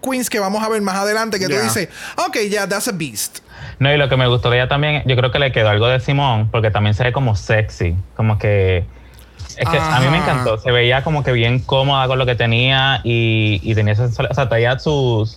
queens que vamos a ver más adelante. Que tú dices, ok, ya, that's a beast. No, y lo que me gustó de ella también, yo creo que le quedó algo de Simón, porque también se ve como sexy, como que... Es que a mí me encantó, se veía como que bien cómoda con lo que tenía y, y tenía esa o sea, traía su,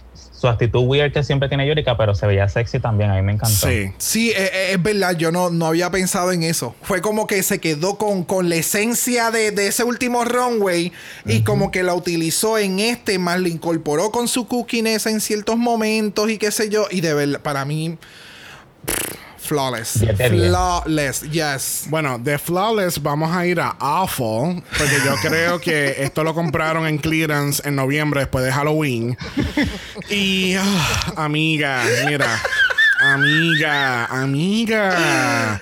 su actitud weird que siempre tiene Yurika, pero se veía sexy también, a mí me encantó. Sí. Sí, eh, eh, es verdad, yo no, no había pensado en eso. Fue como que se quedó con, con la esencia de, de ese último runway y como que la utilizó en este, más la incorporó con su cookiness en ciertos momentos y qué sé yo. Y de verdad, para mí, flawless. Flawless, yes. Bueno, de Flawless vamos a ir a Awful, porque yo creo que esto lo compraron en clearance en noviembre después de Halloween. Y, ah, amiga, mira, amiga, amiga.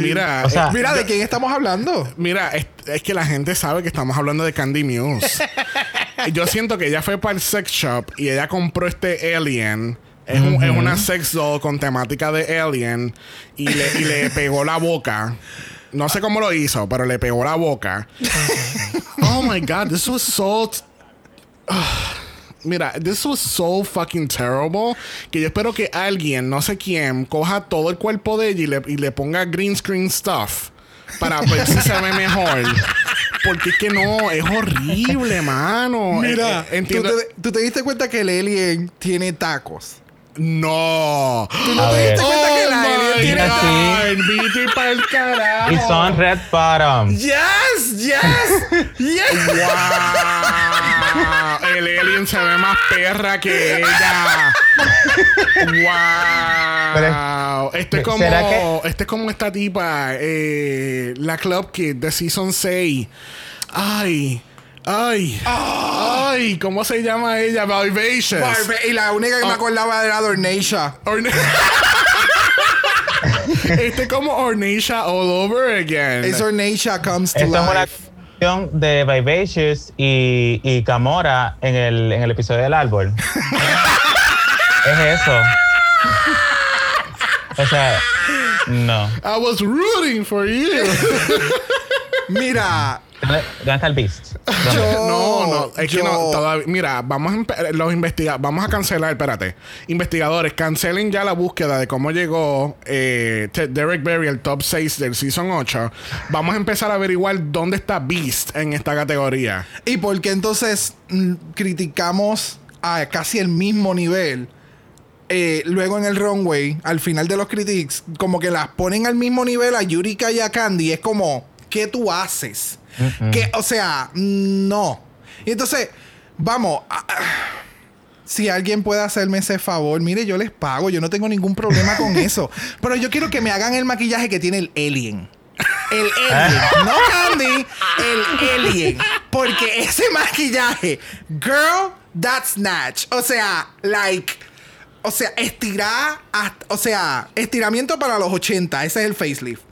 Mira, O sea, eh, Mira, ¿de quién estamos hablando? Mira, es, es que la gente sabe que estamos hablando de Candy Muse. *laughs* Yo siento que ella fue para el sex shop y ella compró este alien. Es, un- es una sex doll con temática de alien y le, y le *laughs* pegó la boca. No sé cómo lo hizo, pero le pegó la boca. oh my god, this was so. Mira, this was so fucking terrible que yo espero que alguien, no sé quién, coja todo el cuerpo de ella y le, y le ponga green screen stuff para ver si se ve mejor. Porque es que no, es horrible, mano. Mira, Eh, eh, ¿tú, entiendo. te, tú te diste cuenta que el alien tiene tacos. No. ¿Tú no A te ver. diste cuenta que el Oh alien tiene vete *laughs* pa'l carajo. Y son red bottom. Yes, yes, *laughs* yes. ¡Wow! El alien se ve más perra que ella. ¡Wow! Esto es como, ¿Será que- esto es como esta tipa, eh, la Club Kid de Season 6. ¡Ay! ¡Ay! ¡Ay! ¿Cómo se llama ella? Vivacious. Y la única que me Oh. acordaba era Dornacia. Orna- *laughs* este es como Ornacia all over again. Es Ornacia comes to Esto es una life. de Vivacious y, y Camora en el, en el episodio del árbol. *laughs* es eso. O sea, no. I was rooting for you. *laughs* Mira, ¿Dónde, dónde está el Beast? No, no, es que no, todavía. Mira, vamos a los investiga vamos a cancelar, espérate. Investigadores, cancelen ya la búsqueda de cómo llegó eh, Derek Berry al top 6 del Season 8. Vamos a empezar a averiguar dónde está Beast en esta categoría. ¿Y por qué entonces mm, criticamos a casi el mismo nivel? eh, luego en el runway, al final de los critiques, como que las ponen al mismo nivel a Yurika y a Candy. Es como, ¿qué tú haces? Que, o sea, no. Y entonces, vamos. a- a- si alguien puede hacerme ese favor, mire, yo les pago, yo no tengo ningún problema con *laughs* eso. Pero yo quiero que me hagan el maquillaje que tiene el alien. El *laughs* alien, no Candy, el alien. Porque ese maquillaje, girl, that's snatch. O sea, like, O sea, estirar, hasta- o sea, estiramiento para los 80, ese es el facelift.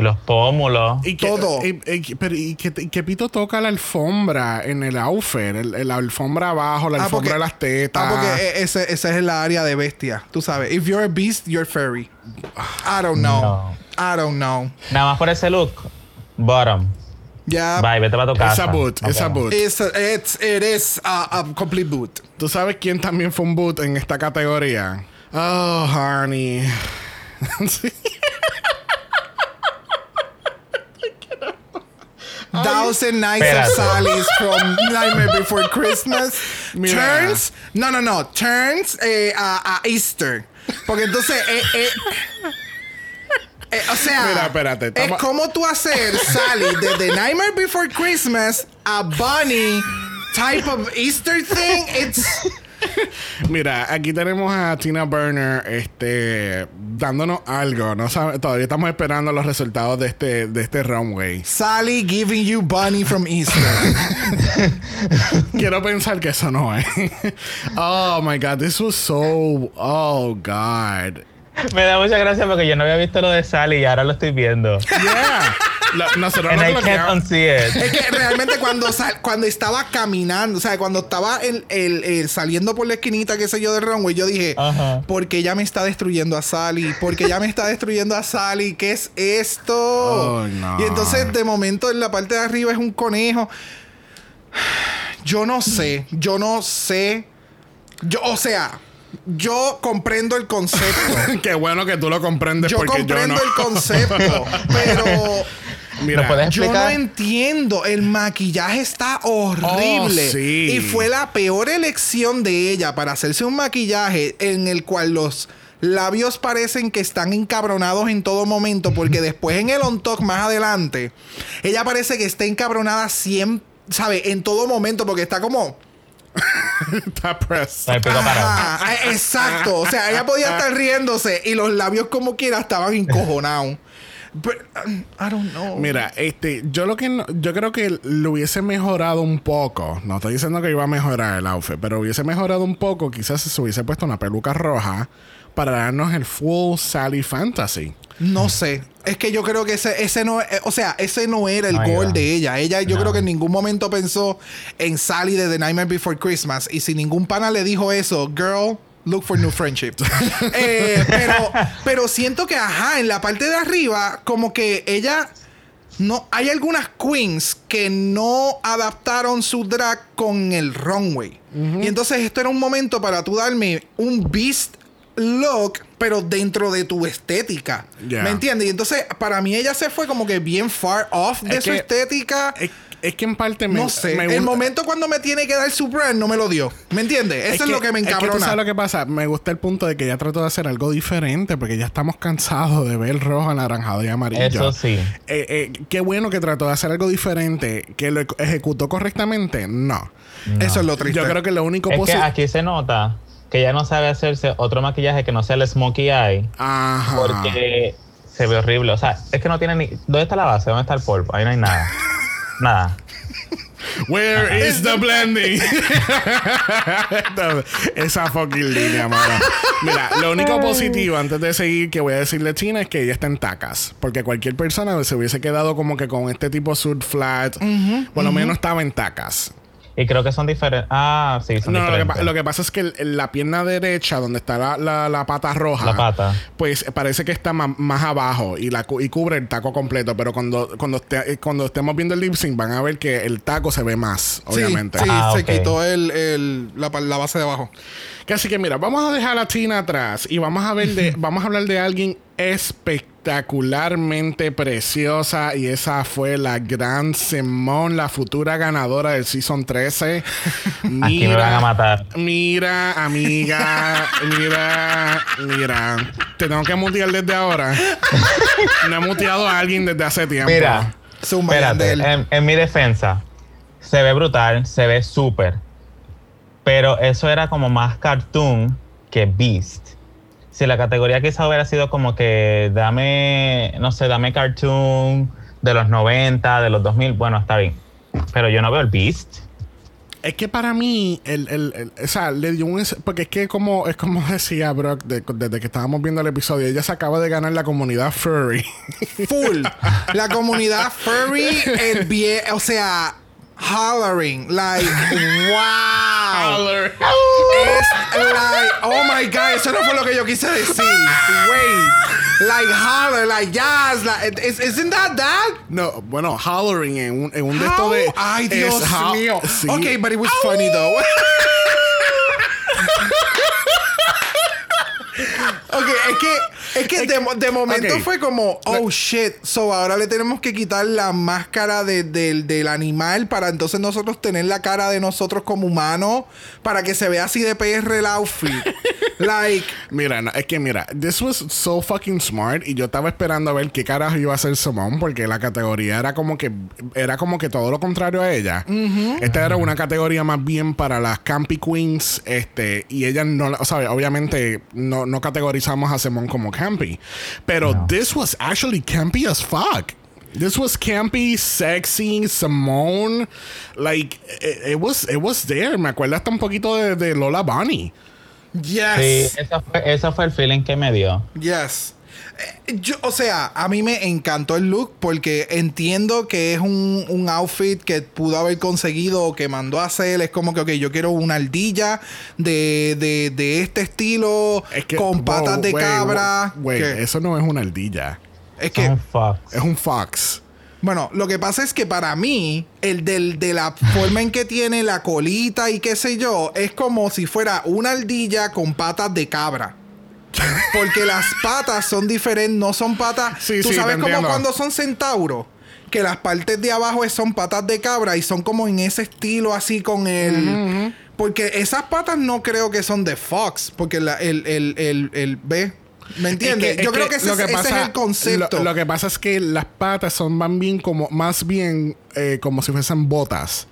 Los pómulos. Y que, Todo. Y, y- pero, y que, y que Pito toca la alfombra en el outfit. el- el- la alfombra abajo, la Ah, alfombra porque- de las tetas. Ah, porque e- ese, ese es el área de bestia. Tú sabes. If you're a beast, you're furry. I don't know. No. I don't know. Nada más por ese look. Bottom. Ya. Bye, vete para tu casa. esa boot, esa vemos. boot. It's a- it's, it is a, a complete boot. ¿Tú sabes quién también fue un boot en esta categoría? Oh, honey. *laughs* Thousand Nights Espérate. of Sally's from Nightmare Before Christmas. *laughs* Mira. Turns. No, no, no. Turns eh, a, a Easter. Porque entonces. eh, eh, eh, o sea, Mira, espérate, es como tú hacer Sally de The Nightmare Before Christmas a Bunny type of Easter thing. It's *laughs* Mira, aquí tenemos a Tina Burner este, dándonos algo. No sabe- todavía estamos esperando los resultados de este, de este runway. Sally giving you Bunny from Easter. *laughs* Quiero pensar que eso no es. *laughs* oh my god, this was so. Oh god. *laughs* Me da mucha gracia porque yo no había visto lo de Sally y ahora lo estoy viendo. Yeah. Lo- nosotros And I can't it. Es que realmente cuando, sal- cuando estaba caminando, o sea, cuando estaba el, el- el saliendo por la esquinita, qué sé yo, del runway, yo dije, Ajá. porque ella me está destruyendo a Sally, porque ella me está destruyendo a Sally, ¿qué es esto? Oh, no. Y entonces de momento en la parte de arriba es un conejo. Yo no sé, yo no sé. Yo, o sea, yo comprendo el concepto. *laughs* Qué bueno que tú lo comprendes Yo porque comprendo yo no. el concepto, *laughs* pero Mira, ¿Me puedes yo no entiendo. El maquillaje está horrible. Oh, sí. Y fue la peor elección de ella para hacerse un maquillaje en el cual los labios parecen que están encabronados en todo momento. Porque después en el on talk más adelante, ella parece que está encabronada siempre, ¿sabe? En todo momento. Porque está como. *laughs* está. Ajá, eh, exacto. O sea, ella podía estar riéndose y los labios como quiera estaban encojonados. Pero, um, I don't know. Mira, este, yo lo que no- yo creo que lo hubiese mejorado un poco. No estoy diciendo que iba a mejorar el outfit, pero hubiese mejorado un poco. Quizás si se hubiese puesto una peluca roja para darnos el full Sally Fantasy. No sé. Es que yo creo que ese, ese no, eh, o sea, ese no era el No goal de ella. Ella, yo No. creo que en ningún momento pensó en Sally de The Nightmare Before Christmas. Y si ningún pana le dijo eso, girl, look for new friendship. *laughs* Eh, pero, pero siento que, ajá, en la parte de arriba, como que ella. No, hay algunas queens que no adaptaron su drag con el runway. Y entonces esto era un momento para tú darme un beast look, pero dentro de tu estética. Ya. ¿Me entiendes? Y entonces, para mí ella se fue como que bien far off de Es su que- estética. Es, es que en parte me, no sé. me el gusta- momento cuando me tiene que dar su brand no me lo dio. ¿Me entiendes? Eso es, lo que me es tú encabrona. sabes lo que pasa. Me gusta el punto de que ella trató de hacer algo diferente porque ya estamos cansados de ver rojo, anaranjado y amarillo. Eso sí. Eh, eh, qué bueno que trató de hacer algo diferente. ¿Que lo ejecutó correctamente? No. Eso es lo triste. Yo creo que lo único Es que positivo. aquí se nota que ella no sabe hacerse otro maquillaje que no sea el smokey eye. Ajá. Porque se ve horrible. O sea, es que no tiene ni. ¿Dónde está la base? ¿Dónde está el polvo? Ahí no hay nada. nada. Where is the blending? *laughs* Esa fucking línea, mano. Mira, lo único positivo antes de seguir que voy a decirle a China es que ella está en tacas. Porque cualquier persona se hubiese quedado como que con este tipo suit flat. por lo menos estaba en tacas. Y creo que son diferentes. Ah, sí, son No, no, lo que, diferentes. lo que pasa es que el- la pierna derecha, donde está la, la- la pata roja, La pata. pues parece que está ma- más abajo y, la, y cubre el taco completo. Pero cuando, cuando, esté- eh, cuando estemos viendo el lip sync, van a ver que el taco se ve más, Sí, obviamente. Sí, Ah, se quitó el, el- la, la base de abajo. Que Así que mira, vamos a dejar a Tina atrás y vamos a ver de, *laughs* vamos a hablar de alguien espectacularmente preciosa y esa fue la gran Simone, la futura ganadora del season 13. Mira, *laughs* Aquí me van a matar. Mira, amiga, mira, mira, te tengo que mutear desde ahora. No he muteado a alguien desde hace tiempo. Mira, Zumba, espérate. En, en mi defensa, se ve brutal, se ve súper. Pero eso era como más cartoon que Beast. Si la categoría quizá hubiera sido como que dame, no sé, dame cartoon de los 90, de los 2000, bueno, está bien. Pero yo no veo el Beast. Es que para mí, el, el, el- o sea, le dio un... Porque es que como, es como decía Brock de- desde que estábamos viendo el episodio, ella se acaba de ganar la comunidad furry. Full. *laughs* La comunidad furry, el bien, o sea, hollering, like, *laughs* wow. Es like, oh my god, eso no fue lo que yo quise decir. Wait, like holler, like yes, like, is, isn't that that? no, bueno, hollering en un, en un de How? estos de... Ay, Dios mío. sí. Okay, but it was funny though. *laughs* Ok, es que, es que de, de momento fue como, oh shit, so ahora le tenemos que quitar la máscara de- del- del animal para entonces nosotros tener la cara de nosotros como humanos para que se vea así de PR el outfit. *laughs* like, Mira, no, es que mira, this was so fucking smart y yo estaba esperando a ver qué carajo iba a hacer Simone porque la categoría era como que era como que todo lo contrario a ella. Esta era una categoría más bien para las campy queens, este, y ella no, o sea, obviamente no, no categorizamos a Simone como campy, pero No. this was actually campy as fuck. This was campy, sexy, Simone, like it, it was it was there. Me acuerda hasta un poquito de, de Lola Bunny. yes. Sí, eso fue, eso fue el feeling que me dio. Yes. Eh, Yo, o sea, a mí me encantó el look porque entiendo que es un, un outfit que pudo haber conseguido o que mandó a hacer. Es como que, ok, yo quiero una ardilla de, de, de este estilo Es que, con patas wow, de cabra. Güey, eso no es una ardilla. es que, fuck. Es un fox. bueno, lo que pasa es que para mí, el del, de la forma en que tiene la colita y qué sé yo, es como si fuera una ardilla con patas de cabra. Porque las patas son diferentes, no son patas. *laughs* Sí, Tú sí, sabes como cuando son centauros, que las partes de abajo son patas de cabra y son como en ese estilo así con el. Porque esas patas no creo que son de Fox, porque la- el, el, el, el B. ¿Me entiendes? Es que- Yo es creo que, ese, ese es el concepto. Lo, lo que pasa es que las patas son más bien como, más bien eh, como si fuesen botas.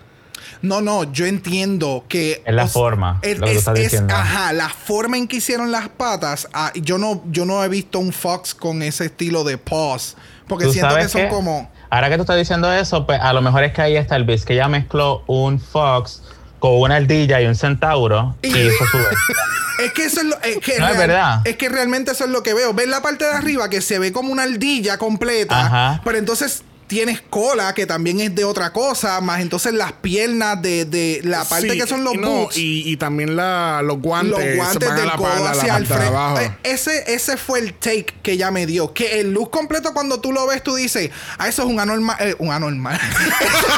No, no, yo entiendo que. Es la forma, es- lo que tú es- estás es- ajá, la forma en que hicieron las patas. ah, yo, no, yo no he visto un Fox con ese estilo de paws. Porque ¿Tú siento que son qué? como. Ahora que tú estás diciendo eso, pues a lo mejor es que ahí está el bis, que ella mezcló un fox con una ardilla y un centauro y, Y- hizo su bestia. *laughs* Es que eso es lo. Es que, No, es verdad. es que realmente eso es lo que veo. ¿Ves la parte de arriba que se ve como una ardilla completa? Ajá. Pero entonces tienes cola, que también es de otra cosa, más entonces las piernas de, de la parte Sí, que son los no, boots. Y, y también la, los guantes. los guantes del la codo pala, hacia el frente. abajo. Eh, Ese, ese fue el take que ella me dio. Que el look completo, cuando tú lo ves, tú dices, ah, eso es un anormal. eh, un anormal.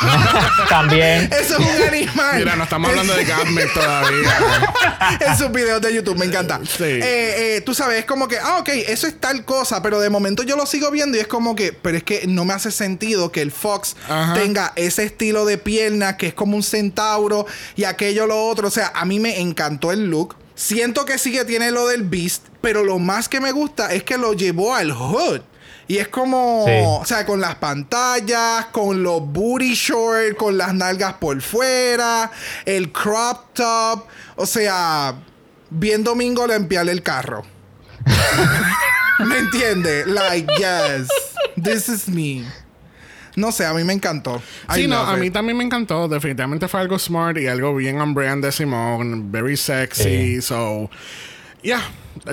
*laughs* También. *laughs* eso es un animal. Mira, no estamos hablando de Gatmec *laughs* todavía. en sus videos de YouTube, me encanta. Sí. Eh, eh, tú sabes, es como que, ah, ok, eso es tal cosa, pero de momento yo lo sigo viendo y es como que, pero es que no me hace sentido que el Fox Ajá. tenga ese estilo de pierna que es como un centauro y aquello lo otro. O sea, a mí me encantó el look. Siento que sí que tiene lo del Beast, pero lo más que me gusta es que lo llevó al hood. Y es como, Sí. o sea, con las pantallas, con los booty shorts, con las nalgas por fuera, el crop top. O sea, bien domingo limpiarle el carro. *laughs* ¿Me entiende? Like, yes, this is me. No sé, a mí me encantó. I Sí, no, a it. mí también me encantó. Definitivamente fue algo smart y algo bien on brand de Simone. Very sexy. Sí. So, yeah,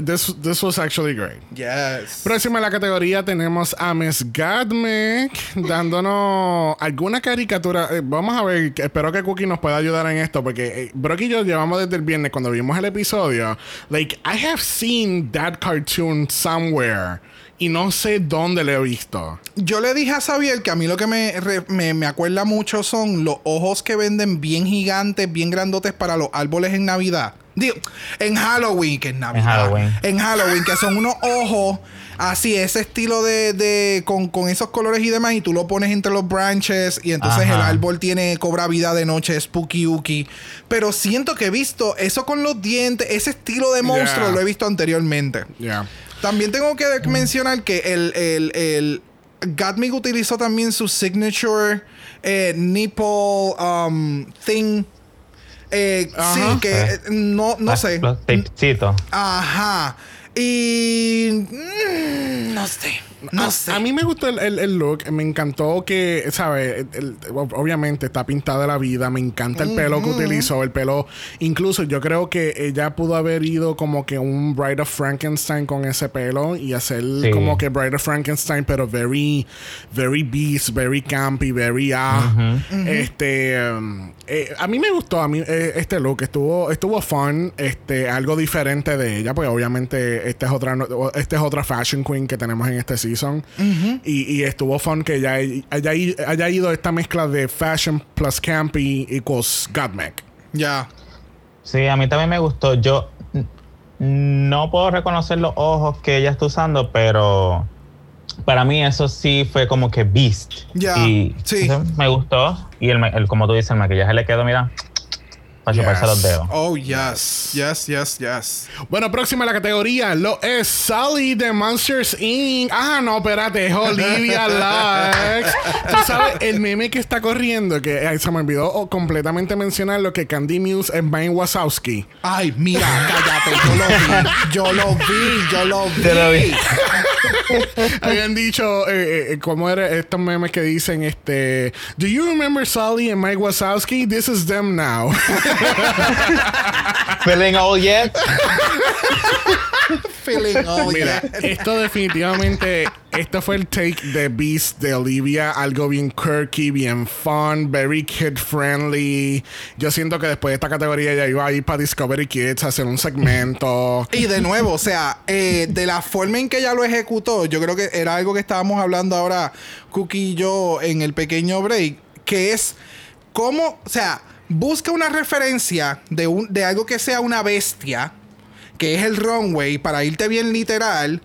this, this was actually great. Yes. Próxima en la categoría tenemos a Miss Gadmec dándonos alguna caricatura. Eh, vamos a ver, espero que Cookie nos pueda ayudar en esto porque eh, Brock y yo llevamos desde el viernes cuando vimos el episodio. Like, I have seen that cartoon somewhere y no sé dónde lo he visto. Yo le dije a Xavier que a mí lo que me, re- me, me acuerda mucho son los ojos que venden bien gigantes, bien grandotes para los árboles en Navidad. Digo, en Halloween, que es Navidad. Halloween. En Halloween, que son unos ojos así, ese estilo de, de con, con esos colores y demás, y tú lo pones entre los branches, y entonces Ajá. el árbol tiene, cobra vida de noche, spooky uki. Pero siento que he visto eso con los dientes, ese estilo de monstruo Yeah. lo he visto anteriormente. Yeah. También tengo que mencionar que el, el, el Gatmig utilizó también su signature eh, nipple um, thing. Eh, Ajá. sí, que Eh. no, no Los- sé. Los tapecitos. Ajá. Y. mm, no sé. No a, sé. a mí me gustó el, el- el look. Me encantó que, ¿sabes? El- el- obviamente está pintada la vida. Me encanta el pelo que utilizó. El pelo. Incluso yo creo que ella pudo haber ido como que un Bride of Frankenstein con ese pelo y hacer Sí. como que Bride of Frankenstein, pero very, very beast, very campy, very ah. Este. um, eh, a mí me gustó a mí eh, este look. Estuvo, estuvo fun. Este, algo diferente de ella. Pues obviamente, esta es otra, esta es otra fashion queen que tenemos en este season. y, y estuvo fun que ella haya, i- haya ido esta mezcla de fashion plus campy equals Godmech. Ya. Sí, a mí también me gustó. Yo no puedo reconocer los ojos que ella está usando, pero para mí eso sí fue como que beast. Ya, Y sí. eso me gustó. Y el, el- como tú dices, el maquillaje le quedó, mira, chuparse Yes. los dedos. Oh, yes. Yes, yes, yes. Bueno, próxima a la categoría lo es Sally de Monsters Inc. Ah, no, espérate, es Olivia *laughs* Lux. Tú sabes, el meme que está corriendo, que ay, se me olvidó oh, completamente mencionar lo que Candy Muse es Mike Wazowski. Ay, mira, cállate. Yo lo vi. Yo lo vi. Yo lo *laughs* vi. Yo lo vi. *laughs* Habían dicho, eh, eh, ¿cómo era estos memes que dicen, este, Do you remember Sally and Mike Wazowski? This is them now. *laughs* Feeling old yet? *laughs* Feeling all Mira, yeah. esto definitivamente, esto fue el take de Beast de Olivia, algo bien quirky, bien fun, very kid friendly. Yo siento que después de esta categoría ya iba a ir para Discovery Kids a hacer un segmento. Y de nuevo, o sea, eh, de la forma en que ella lo ejecutó, yo creo que era algo que estábamos hablando ahora, Cookie y yo, en el pequeño break, que es cómo, o sea, busca una referencia de, un, de algo que sea una bestia, que es el runway, para irte bien literal,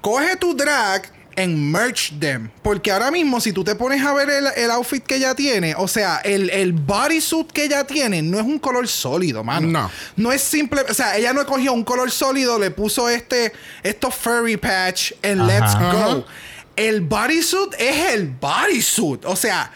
coge tu drag en merch them. Porque ahora mismo, si tú te pones a ver el, el outfit que ella tiene, o sea, el, el bodysuit que ella tiene no es un color sólido, mano. No. No es simple, o sea, ella no cogió un color sólido, le puso este, estos furry patch en. Let's Go. El bodysuit es el bodysuit, o sea,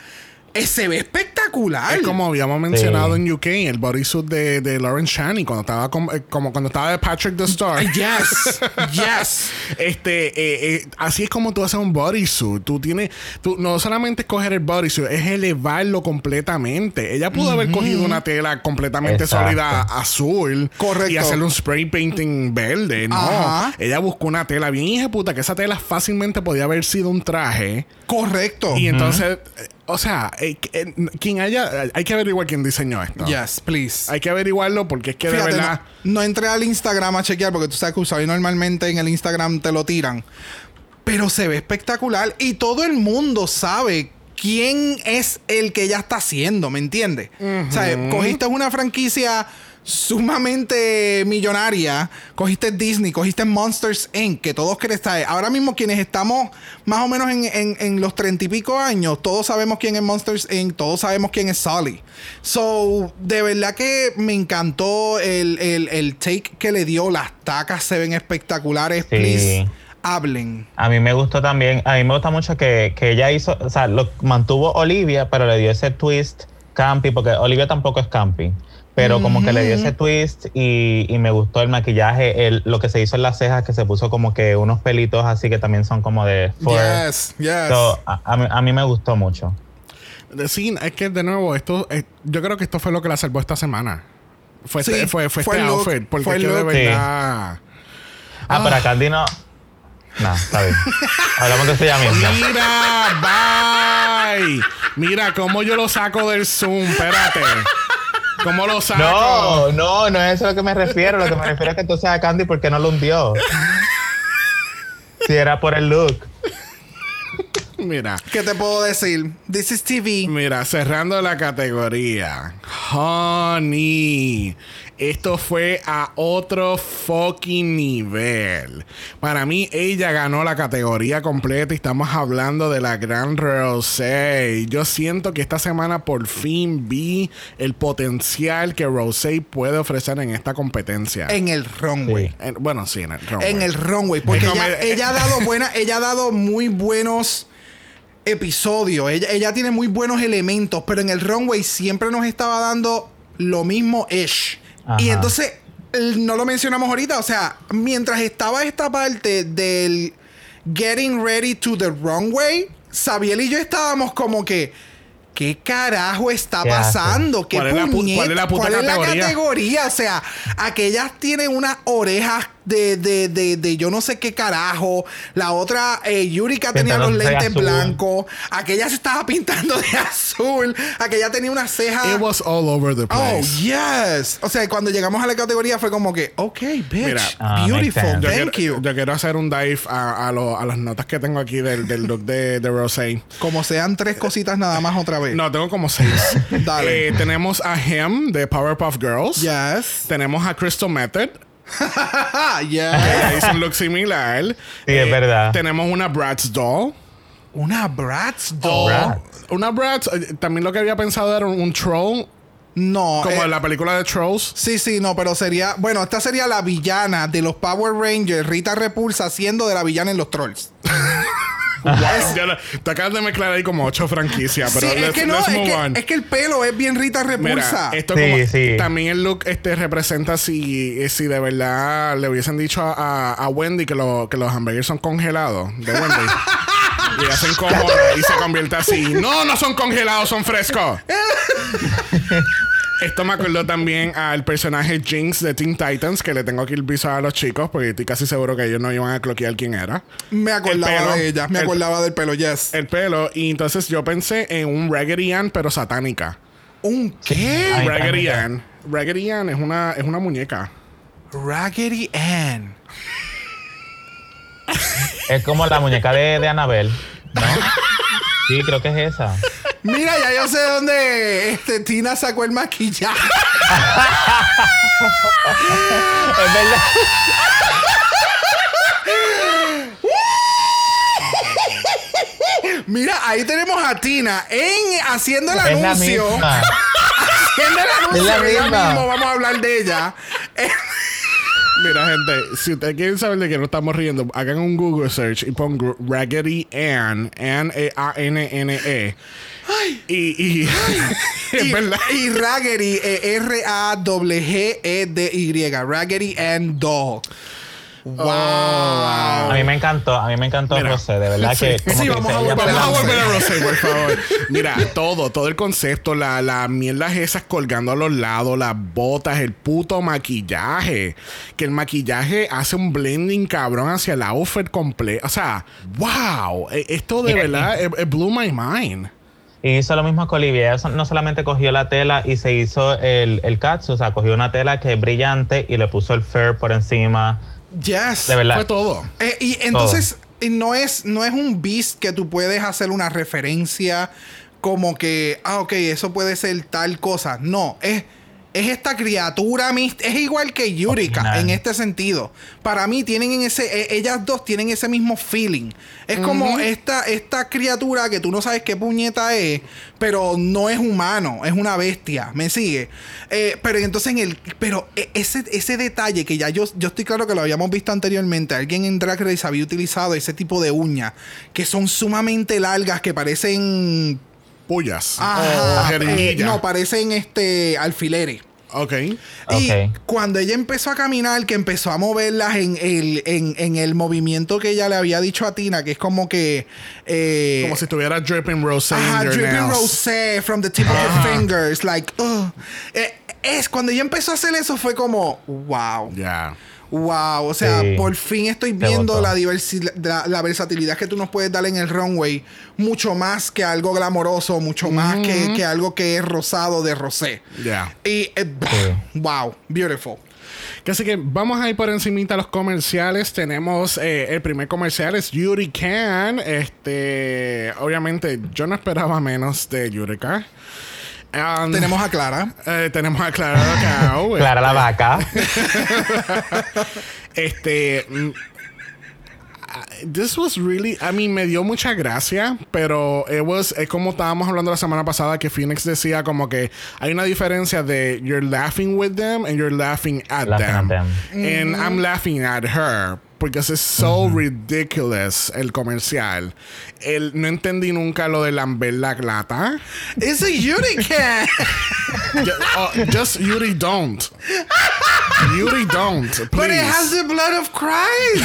eh, se ve espectacular. Es como habíamos mencionado Sí. en UK, el bodysuit de, de Lauren Shani, cuando estaba eh, como cuando estaba de Patrick the Star. Yes, *laughs* yes. Este, eh, eh, así es como tú haces un bodysuit. Tú tienes, tú no solamente escoger el bodysuit, es elevarlo completamente. Ella pudo haber cogido una tela completamente Exacto. sólida azul Correcto. y hacerle un spray painting verde. No, Ajá. ella buscó una tela bien hija puta que esa tela fácilmente podía haber sido un traje. Correcto. Y entonces, o sea, eh, eh, quien haya, hay que averiguar quién diseñó esto. Yes, please. Hay que averiguarlo porque es que Fíjate, de verdad. no, no entré al Instagram a chequear porque tú sabes que usuarios normalmente en el Instagram te lo tiran. Pero se ve espectacular y todo el mundo sabe quién es el que ella está haciendo, ¿me entiendes? O sea, cogiste una franquicia sumamente millonaria, cogiste Disney, cogiste Monsters Inc., que todos estar. Ahora mismo quienes estamos más o menos en, en- en los treinta y pico años, todos sabemos quién es Monsters Inc., todos sabemos quién es Sully. So, de verdad que me encantó el, el- el take que le dio, las tacas se ven espectaculares, Sí. please, hablen. A mí me gustó también, a mí me gusta mucho que, que ella hizo, o sea, lo mantuvo Olivia, pero le dio ese twist campy, porque Olivia tampoco es campy, pero como que le dio ese twist y, y me gustó el maquillaje, el, lo que se hizo en las cejas, que se puso como que unos pelitos así que también son como de fur. Yes, yes. So, a, a mí, a mí me gustó mucho. Sí, es que de nuevo, esto, eh, yo creo que esto fue lo que la salvó esta semana. Fue, Sí, este, fue, fue fue este el look, outfit, porque fue de. Sí. verdad. Ah, pero a Candy no... No, está bien. *laughs* Hablamos de eso ya mismo. Mira, bye. Mira cómo yo lo saco del Zoom. Espérate. ¿Cómo lo saco? No, no, no es eso a lo que me refiero. Lo que me refiero es que entonces a Candy, ¿por qué no lo hundió? Si era por el look. Mira. ¿Qué te puedo decir? This is TV. Mira, cerrando la categoría. Honey. Esto fue a otro fucking nivel. Para mí, ella ganó la categoría completa y estamos hablando de la Gran Rosé. Yo siento que esta semana por fin vi el potencial que Rosé puede ofrecer en esta competencia. En el runway. Sí. En- bueno, sí, en el runway. En el runway. Porque ella, el- ella ha dado buena, ella ha dado muy buenos episodios. Ella, ella tiene muy buenos elementos. Pero en el runway siempre nos estaba dando lo mismo ish. Ajá. Y entonces, no lo mencionamos ahorita. O sea, mientras estaba esta parte del Getting Ready to the Runway, Sabiel y yo estábamos como que. ¿Qué carajo está pasando? ¿Qué ¿Cuál es la cuál es la puta cuál es la categoría? categoría? O sea, aquellas tienen unas orejas de, de, de, de yo no sé qué carajo. La otra, eh, Yurika tenía los lentes azul. blancos. Aquella se estaba pintando de *laughs* azul. Aquella tenía una ceja. It was all over the Oh, place. yes. O sea, cuando llegamos a la categoría fue como que, ok, bitch. Mira. Ah, beautiful. Yo Thank quiero, you. yo quiero hacer un dive a, a, lo- a las notas que tengo aquí del, del look de, de Rosé. Como sean tres cositas nada más otra vez. No, tengo como seis. *laughs* Dale. Eh, tenemos a Him de Powerpuff Girls. Yes. Tenemos a Crystal Method. *laughs* Ella hizo *laughs* un look similar. Sí, es verdad. Tenemos una Bratz doll. Una Bratz doll. Bratz. Una Bratz. eh, También lo que había pensado era un, un troll. No. Como eh, en la película de Trolls. Sí, sí, no, pero sería. Bueno, esta sería la villana de los Power Rangers, Rita Repulsa, haciendo de la villana en los Trolls. *laughs* *laughs* Ya lo- te acabas de mezclar ahí como ocho franquicias. Pero sí, es que no, let's es que, on. es que el pelo es bien Rita Mira, Repulsa. esto Sí, como, sí. también el look este representa si, si de verdad le hubiesen dicho a, a- a Wendy que, lo- que los hamburgues son congelados de Wendy. *laughs* y se encojona y se convierte así. No, no son congelados, son frescos. *laughs* Esto me acordó también al personaje Jinx de Teen Titans, que le tengo que ir visual a los chicos, porque estoy casi seguro que ellos no iban a cloquear quién era. me el acordaba pelo, de ella, me el- acordaba del pelo, yes. El pelo, y entonces yo pensé en un Raggedy Ann, pero satánica. ¿Un qué? Ay, Raggedy. Ann. Raggedy Ann es una, es una muñeca. Raggedy Ann. Es como la muñeca de, de Annabelle, ¿no? Sí, creo que es esa. Mira, ya yo sé dónde este, Tina sacó el maquillaje. Es verdad. Mira, ahí tenemos a Tina en haciendo el Es la anuncio. misma. *laughs* Haciendo el anuncio. Es la misma. mismo, vamos a hablar de ella. Mira, gente, si ustedes quieren saber de qué nos estamos riendo, hagan un Google search y pongan Raggedy Ann, N-A-N-N-E. Y, y, *laughs* es y, verdad. y Raggedy, eh, R-A-G-G-E-D-Y. Raggedy Ann Doll. Wow. A mí me encantó, a mí me encantó Mira. Rosé, de verdad que Sí. vamos a volver Vamos a Rosé. volver a Rosé, por *laughs* favor. Mira, todo, todo el concepto, la, la mierdas esas colgando a los lados, las botas, el puto maquillaje. Que el maquillaje hace un blending cabrón hacia el outfit completo. O sea, wow. Eh, Esto de Mira, verdad, it, it blew my mind. Y hizo lo mismo que Olivia. Ella no solamente cogió la tela y se hizo el, el o sea, cogió una tela que es brillante y le puso el fur por encima. Yes. De verdad. Fue todo. Eh, y entonces no es, no es un beast que tú puedes hacer una referencia como que, ah, ok, eso puede ser tal cosa. No, es, es esta criatura, es igual que Yurika Original. en este sentido. Para mí tienen en ese, eh, ellas dos tienen ese mismo feeling. Es como esta, esta criatura que tú no sabes qué puñeta es, pero no es humano, es una bestia, ¿me sigue? Eh, pero entonces en el, pero e- ese, ese detalle que ya yo, yo estoy claro que lo habíamos visto anteriormente, alguien en Drag Race había utilizado ese tipo de uñas que son sumamente largas, que parecen Pullas. Ajá, o eh, no, parecen este alfileres. ok. Y cuando ella empezó a caminar, que empezó a moverlas en el, en, en el movimiento que ella le había dicho a Tina, que es como que. eh, Como si estuviera dripping rosé in Ajá, your dripping nails. rosé from the tip of her fingers. Like, ugh. Eh, es cuando ella empezó a hacer eso, fue como, wow. Ya. Wow, o sea, Sí. por fin estoy viendo la, diversi- la, la versatilidad que tú nos puedes dar en el runway, mucho más que algo glamoroso, mucho más que, que algo que es rosado de rosé. Ya. Y, eh, wow, beautiful. Que Así que vamos a ir por encimita a los comerciales. Tenemos eh, el primer comercial es Yuri Can. Este, obviamente yo no esperaba menos de Yurika. Um, Tenemos a Clara. eh, tenemos a Clara. *laughs* Clara la vaca. *laughs* Este. mm, This was really, I mean, me dio mucha gracia, pero it was, es como estábamos hablando la semana pasada que Phoenix decía como que hay una diferencia de you're laughing with them and you're laughing at Laughing at them. them. And I'm laughing at her. Porque es so ridiculous el comercial. El, no entendí nunca lo de lamber la lata. It's a. Ju- oh, just Yuri don't. Yuri don't. but it please. has the blood of Christ.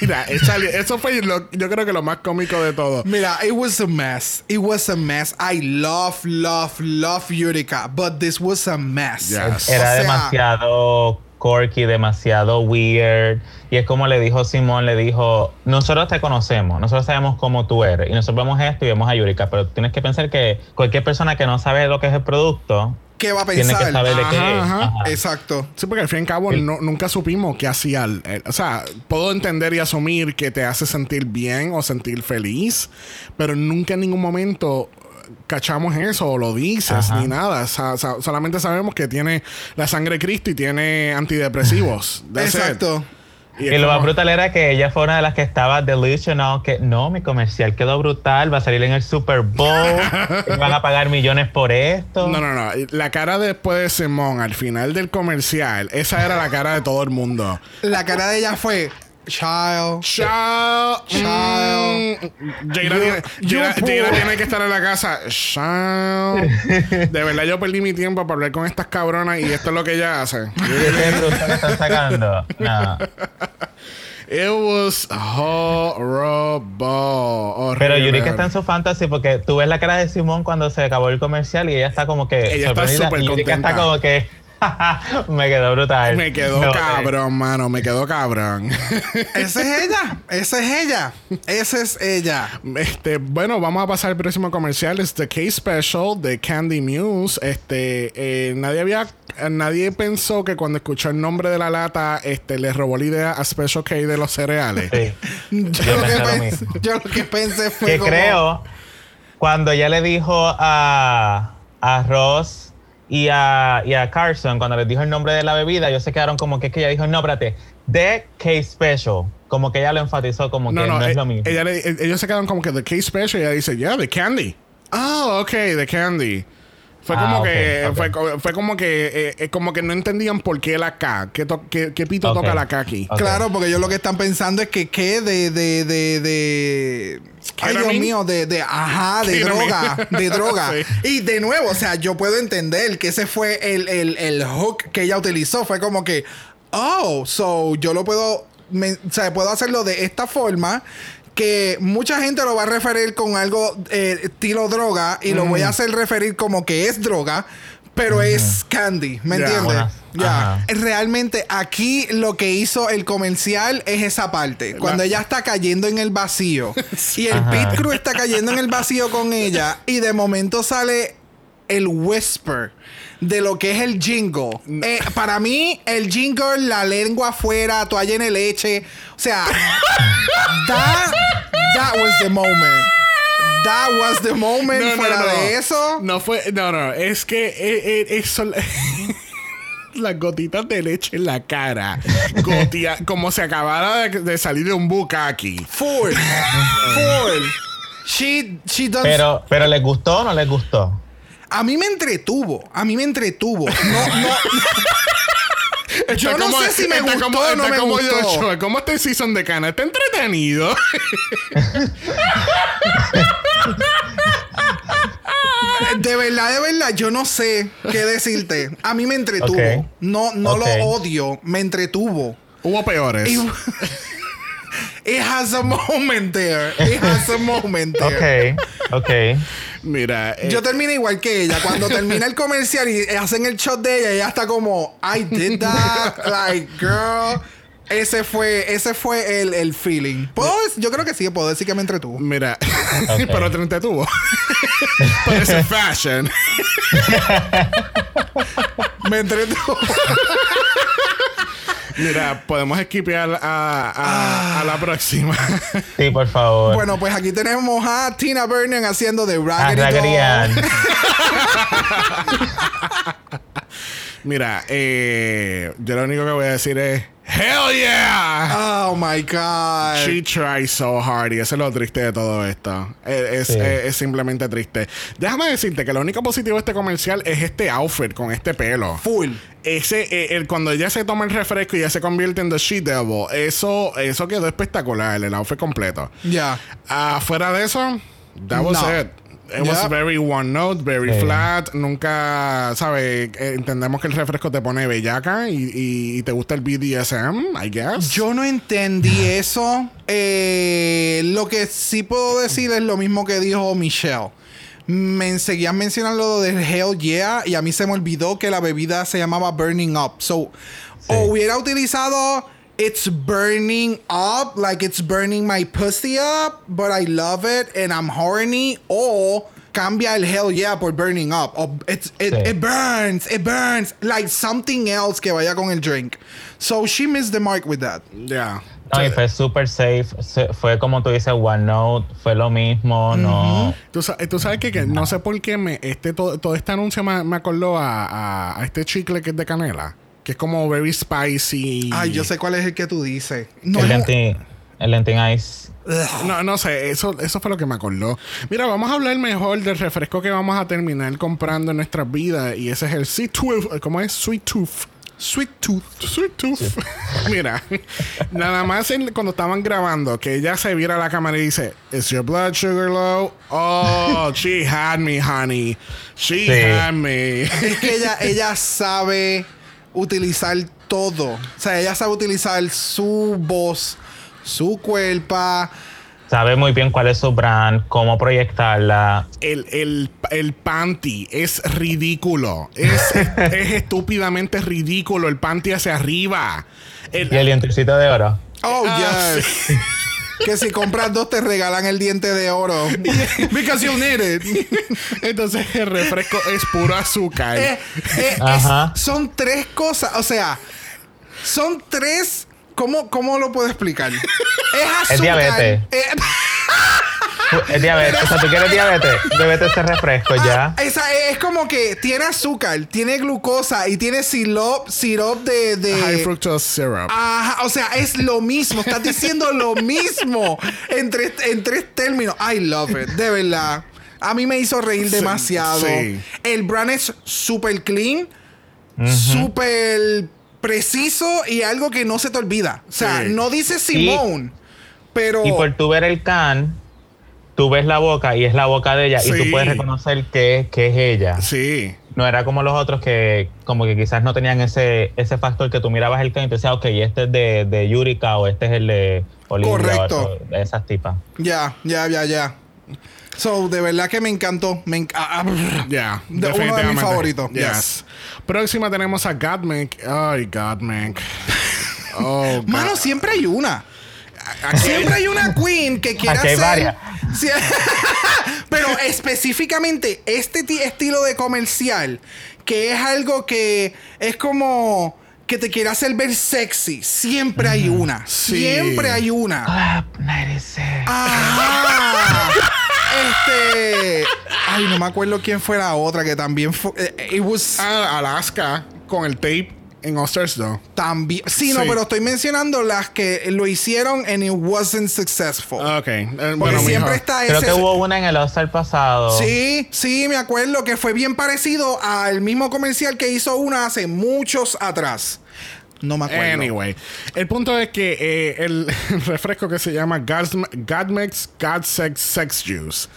*laughs* Mira, eso fue lo- yo creo que lo más cómico de todo. Mira, it was a mess. It was a mess. I love, love, love Utica, but this was a mess. Yes. Era O sea- demasiado quirky, demasiado weird. Y es como le dijo Simón, le dijo, nosotros te conocemos, nosotros sabemos cómo tú eres. Y nosotros vemos esto y vemos a Yurika, pero tienes que pensar que cualquier persona que no sabe lo que es el producto, ¿Qué va a tiene pensar? que saber de qué es. ajá. Ajá. Exacto. Sí, porque al fin y al cabo no- nunca supimos qué hacía. el- el- o sea, puedo entender y asumir que te hace sentir bien o sentir feliz, pero nunca en ningún momento cachamos eso o lo dices Ajá. ni nada. Solamente sabemos que tiene la sangre de Cristo y tiene antidepresivos. *laughs* It. Exacto. Y lo más brutal era que ella fue una de las que estaba delusional, que no, mi comercial quedó brutal, va a salir en el Super Bowl, *laughs* van a pagar millones por esto. No, no, no. La cara después de Simón al final del comercial, esa era la cara de todo el mundo. La cara de ella fue child. Chao. Chao. Mm, Jaira tiene, you Jaira- poor. Jaira tiene que estar en la casa. Chao. *laughs* De verdad, yo perdí mi tiempo para hablar con estas cabronas y esto es lo que ella hace. ¿Qué están sacando? No. It was horrible. horrible. Pero Yurika está en su fantasy porque tú ves la cara de Simón cuando se acabó el comercial y ella está como que Ella está súper contenta. está como que *laughs* me quedó brutal. Me quedó No, eh, cabrón, mano. Me quedó cabrón. *laughs* Esa es ella. Esa es ella. Esa es ella. Este, bueno, vamos a pasar al próximo comercial. Es The Case Special de Candy Muse. Este, eh, nadie había, eh, nadie pensó que cuando escuchó el nombre de la lata, este, le robó la idea a Special K de los cereales. Sí. *laughs* Yo, Yo lo, que pensé lo mismo. yo lo que pensé fue Que como, creo, cuando ella le dijo a, a Ross y a, y a Carson, cuando les dijo el nombre de la bebida, ellos se quedaron como que es que ella dijo, no, espérate, The Case Special. Como que ella lo enfatizó como No, que no, no, eh, es lo mismo. ella le- eh, ellos se quedaron como que The Case Special y ella dice, yeah, The Candy. Oh, ok, The Candy. Fue Ah, como ok, que. Fue, co- fue como que eh, eh, como que no entendían por qué la K, qué, to- qué- qué pito toca la K aquí. Claro, porque ellos lo que están pensando es que qué de, de, de, de... Ay, Dios mío, de, de, ajá, de droga, de droga. *laughs* Sí. Y de nuevo, o sea, yo puedo entender que ese fue el, el, el hook que ella utilizó. Fue como que, oh, so yo lo puedo, me- o sea, puedo hacerlo de esta forma que mucha gente lo va a referir con algo eh, estilo droga y lo voy a hacer referir como que es droga, pero es candy, ¿me entiendes? Ya. Realmente aquí lo que hizo el comercial es esa parte. Cuando ella está cayendo en el vacío *laughs* y el Ajá. pit crew está cayendo en el vacío con ella y de momento sale el whisper de lo que es el jingle. Eh, para mí, el jingle, la lengua afuera, toalla en el leche. O sea, that, that was the moment. That was the moment. No, no, Fuera no. de eso. No fue, no, no, es que eh, eh, eso. *laughs* Las gotitas de leche en la cara. Gotia, como si acabara de, de salir de un bukkake. Full. *laughs* Full. She, she does Pero, pero ¿les gustó o no les gustó? A mí me entretuvo. A mí me entretuvo. No, no. *laughs* Yo Está no como- sé si me está gustó como- o no me como gustó. Joshua, ¿Cómo está el season de cana? Está entretenido. *laughs* De verdad, de verdad, yo no sé qué decirte. A mí me entretuvo. No, no lo odio. Me entretuvo. Hubo peores. Y- *laughs* It has a moment there. It has a moment there. Ok, ok. Mira, eh, Yo terminé igual que ella. Cuando termina el comercial y hacen el shot de ella, ella está como, I did that. Like, girl. Ese fue, ese fue el, el feeling. ¿Puedo yo creo que sí, puedo decir que me entretuvo. mira, Ok. *laughs* pero te entretuvo. *laughs* Parece fashion. *laughs* Me entretuvo. Mira, podemos esquipear a, a, a la próxima. *laughs* Sí, por favor. bueno, pues aquí tenemos a Tina Burner haciendo de Raggedy Raggedy Doll. Ann. *laughs* Mira, eh, yo lo único que voy a decir es Hell yeah! Oh my God. She tries so hard y eso es lo triste de todo esto. Es, es- Sí. es- es simplemente triste. Déjame decirte que lo único positivo de este comercial es este outfit con este pelo. Full. Ese, eh, el, cuando ella se toma el refresco y ya se convierte en The She Devil, eso, eso quedó espectacular, el outfit completo. Ya. Afuera de eso, that was No. it. It was very one note, very Sí. flat. Nunca, ¿sabes? Eh, Entendemos que el refresco te pone bellaca y, y- y te gusta el BDSM, I guess. Yo no entendí eso. Eh, lo que sí puedo decir es lo mismo que dijo Michelle. Me seguían mencionando lo del Hell Yeah y a mí se me olvidó que la bebida se llamaba Burning Up. So, o hubiera utilizado It's burning up, like it's burning my pussy up, but I love it and I'm horny. O cambia el Hell Yeah por Burning Up. O it's, it, Sí. it burns, it burns. Like something else que vaya con el drink. So she missed the mark with that. Ya. No, y fue super safe. Fue como tú dices, OneNote. Fue lo mismo. No. Tú sabes que, que no sé por qué me, este, todo, todo este anuncio me, me acordó a, a- a este chicle que es de canela. Que es como very spicy. Ay, yo sé cuál es el que tú dices. No, el, no. lentin, el lentin ice. No, no sé, eso, eso fue lo que me acordó. Mira, vamos a hablar mejor del refresco que vamos a terminar comprando en nuestras vidas. Y ese es el Sweet Tooth. ¿Cómo es? Sweet Tooth. Sweet Tooth. Sweet Tooth. *laughs* Mira, nada más en- cuando estaban grabando, que ella se viera a la cámara y dice, ¿Is your blood sugar low? Oh, she had me, honey. She Sí. had me. Es que ella, ella sabe utilizar todo. O sea, ella sabe utilizar su voz, su cuerpo. Sabe muy bien cuál es su brand, cómo proyectarla. El, el, el panty es ridículo. *laughs* Es, es estúpidamente ridículo el panty hacia arriba. El- Y el dientecito de oro. Oh, Ah, yes. Que si compras dos te regalan el diente de oro. *laughs* Because you need it. entonces el refresco es puro azúcar. Eh, eh, es- Ajá. son tres cosas. O sea, son tres. ¿Cómo, cómo lo puedo explicar? Es azúcar. Es diabetes. eh, Es diabetes. O sea, tú quieres diabetes. Bébete este refresco ya. Ah, esa es como que tiene azúcar, tiene glucosa y tiene sirop, sirop de, de- High fructose syrup. Ajá, o sea, es lo mismo. Estás diciendo lo *laughs* mismo en tres, en tres términos. I love it, de verdad. A mí me hizo reír Sí, demasiado. sí. El brand es súper clean, súper preciso y algo que no se te olvida. O sea, Sí. no dice Simone, pero... Y por tú ver el can, tú ves la boca y es la boca de ella. Y tú puedes reconocer que, que es ella. Sí. No era como los otros que como que quizás no tenían ese, ese factor que tú mirabas el can y te decías, ok, este es de, de Yurika o este es el de Olivia. Correcto. o- de esas tipas. Ya, ya, ya, ya. So, de verdad que me encantó. Me enc- ah, ah. Ya, De- uno de mis favoritos, Yes. yes. Próxima tenemos a Godmik. Ay, Godmik. *laughs* Oh, God. Mano, siempre hay una. Siempre hay una queen que quiere Aquí hay hacer. varias. Sí. *laughs* Pero específicamente este ti- estilo de comercial, que es algo que es como que te quiere hacer ver sexy. Siempre hay una. Sí. Siempre hay una. Clap 96. Ajá. Este. Ay, no me acuerdo quién fue la otra que también fue. eh, It was Ah, Alaska con el tape en Osters, though. también. Sí, no, Sí. pero estoy mencionando las que lo hicieron and it wasn't successful. Ok. eh, Porque bueno, siempre mijo. está Creo ese. que hubo una en el All-Star pasado. Sí, sí, me acuerdo que fue bien parecido al mismo comercial que hizo una hace muchos atrás. No me acuerdo. Anyway, el punto es que eh, el *laughs* refresco que se llama Godmix God Sex Sex Juice.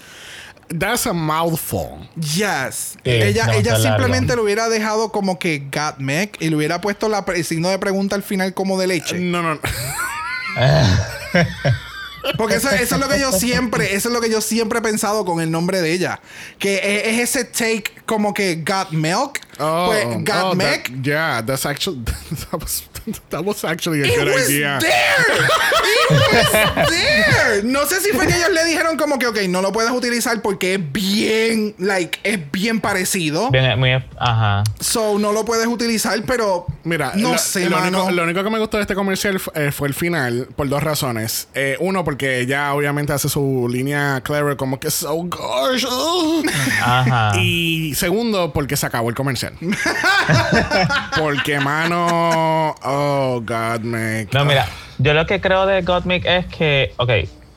That's a mouthful. Yes. Sí, ella ella simplemente largo. lo hubiera dejado como que got mec y le hubiera puesto la, el signo de pregunta al final como de leche. No, no. *laughs* Porque eso, eso es lo que yo siempre, eso es lo que yo siempre he pensado con el nombre de ella. Que es, es ese take como que got milk. Oh, pues got oh, mec. that- yeah, that's actually *laughs* that was that was actually a It good was idea. there. It *laughs* was there. No sé si fue que ellos le dijeron como que, ok, no lo puedes utilizar porque es bien, like, es bien parecido. Bien, muy, ajá. So, no lo puedes utilizar, pero Mira, no lo, sé, lo mano. único, lo único que me gustó de este comercial eh, fue el final, por dos razones. Eh, uno, porque ella obviamente hace su línea clever, como que so gosh. ugh". Ajá. Y segundo, porque se acabó el comercial. *laughs* porque, mano. Oh, God, me. No, mira, yo lo que creo de Gottmik es que, ok,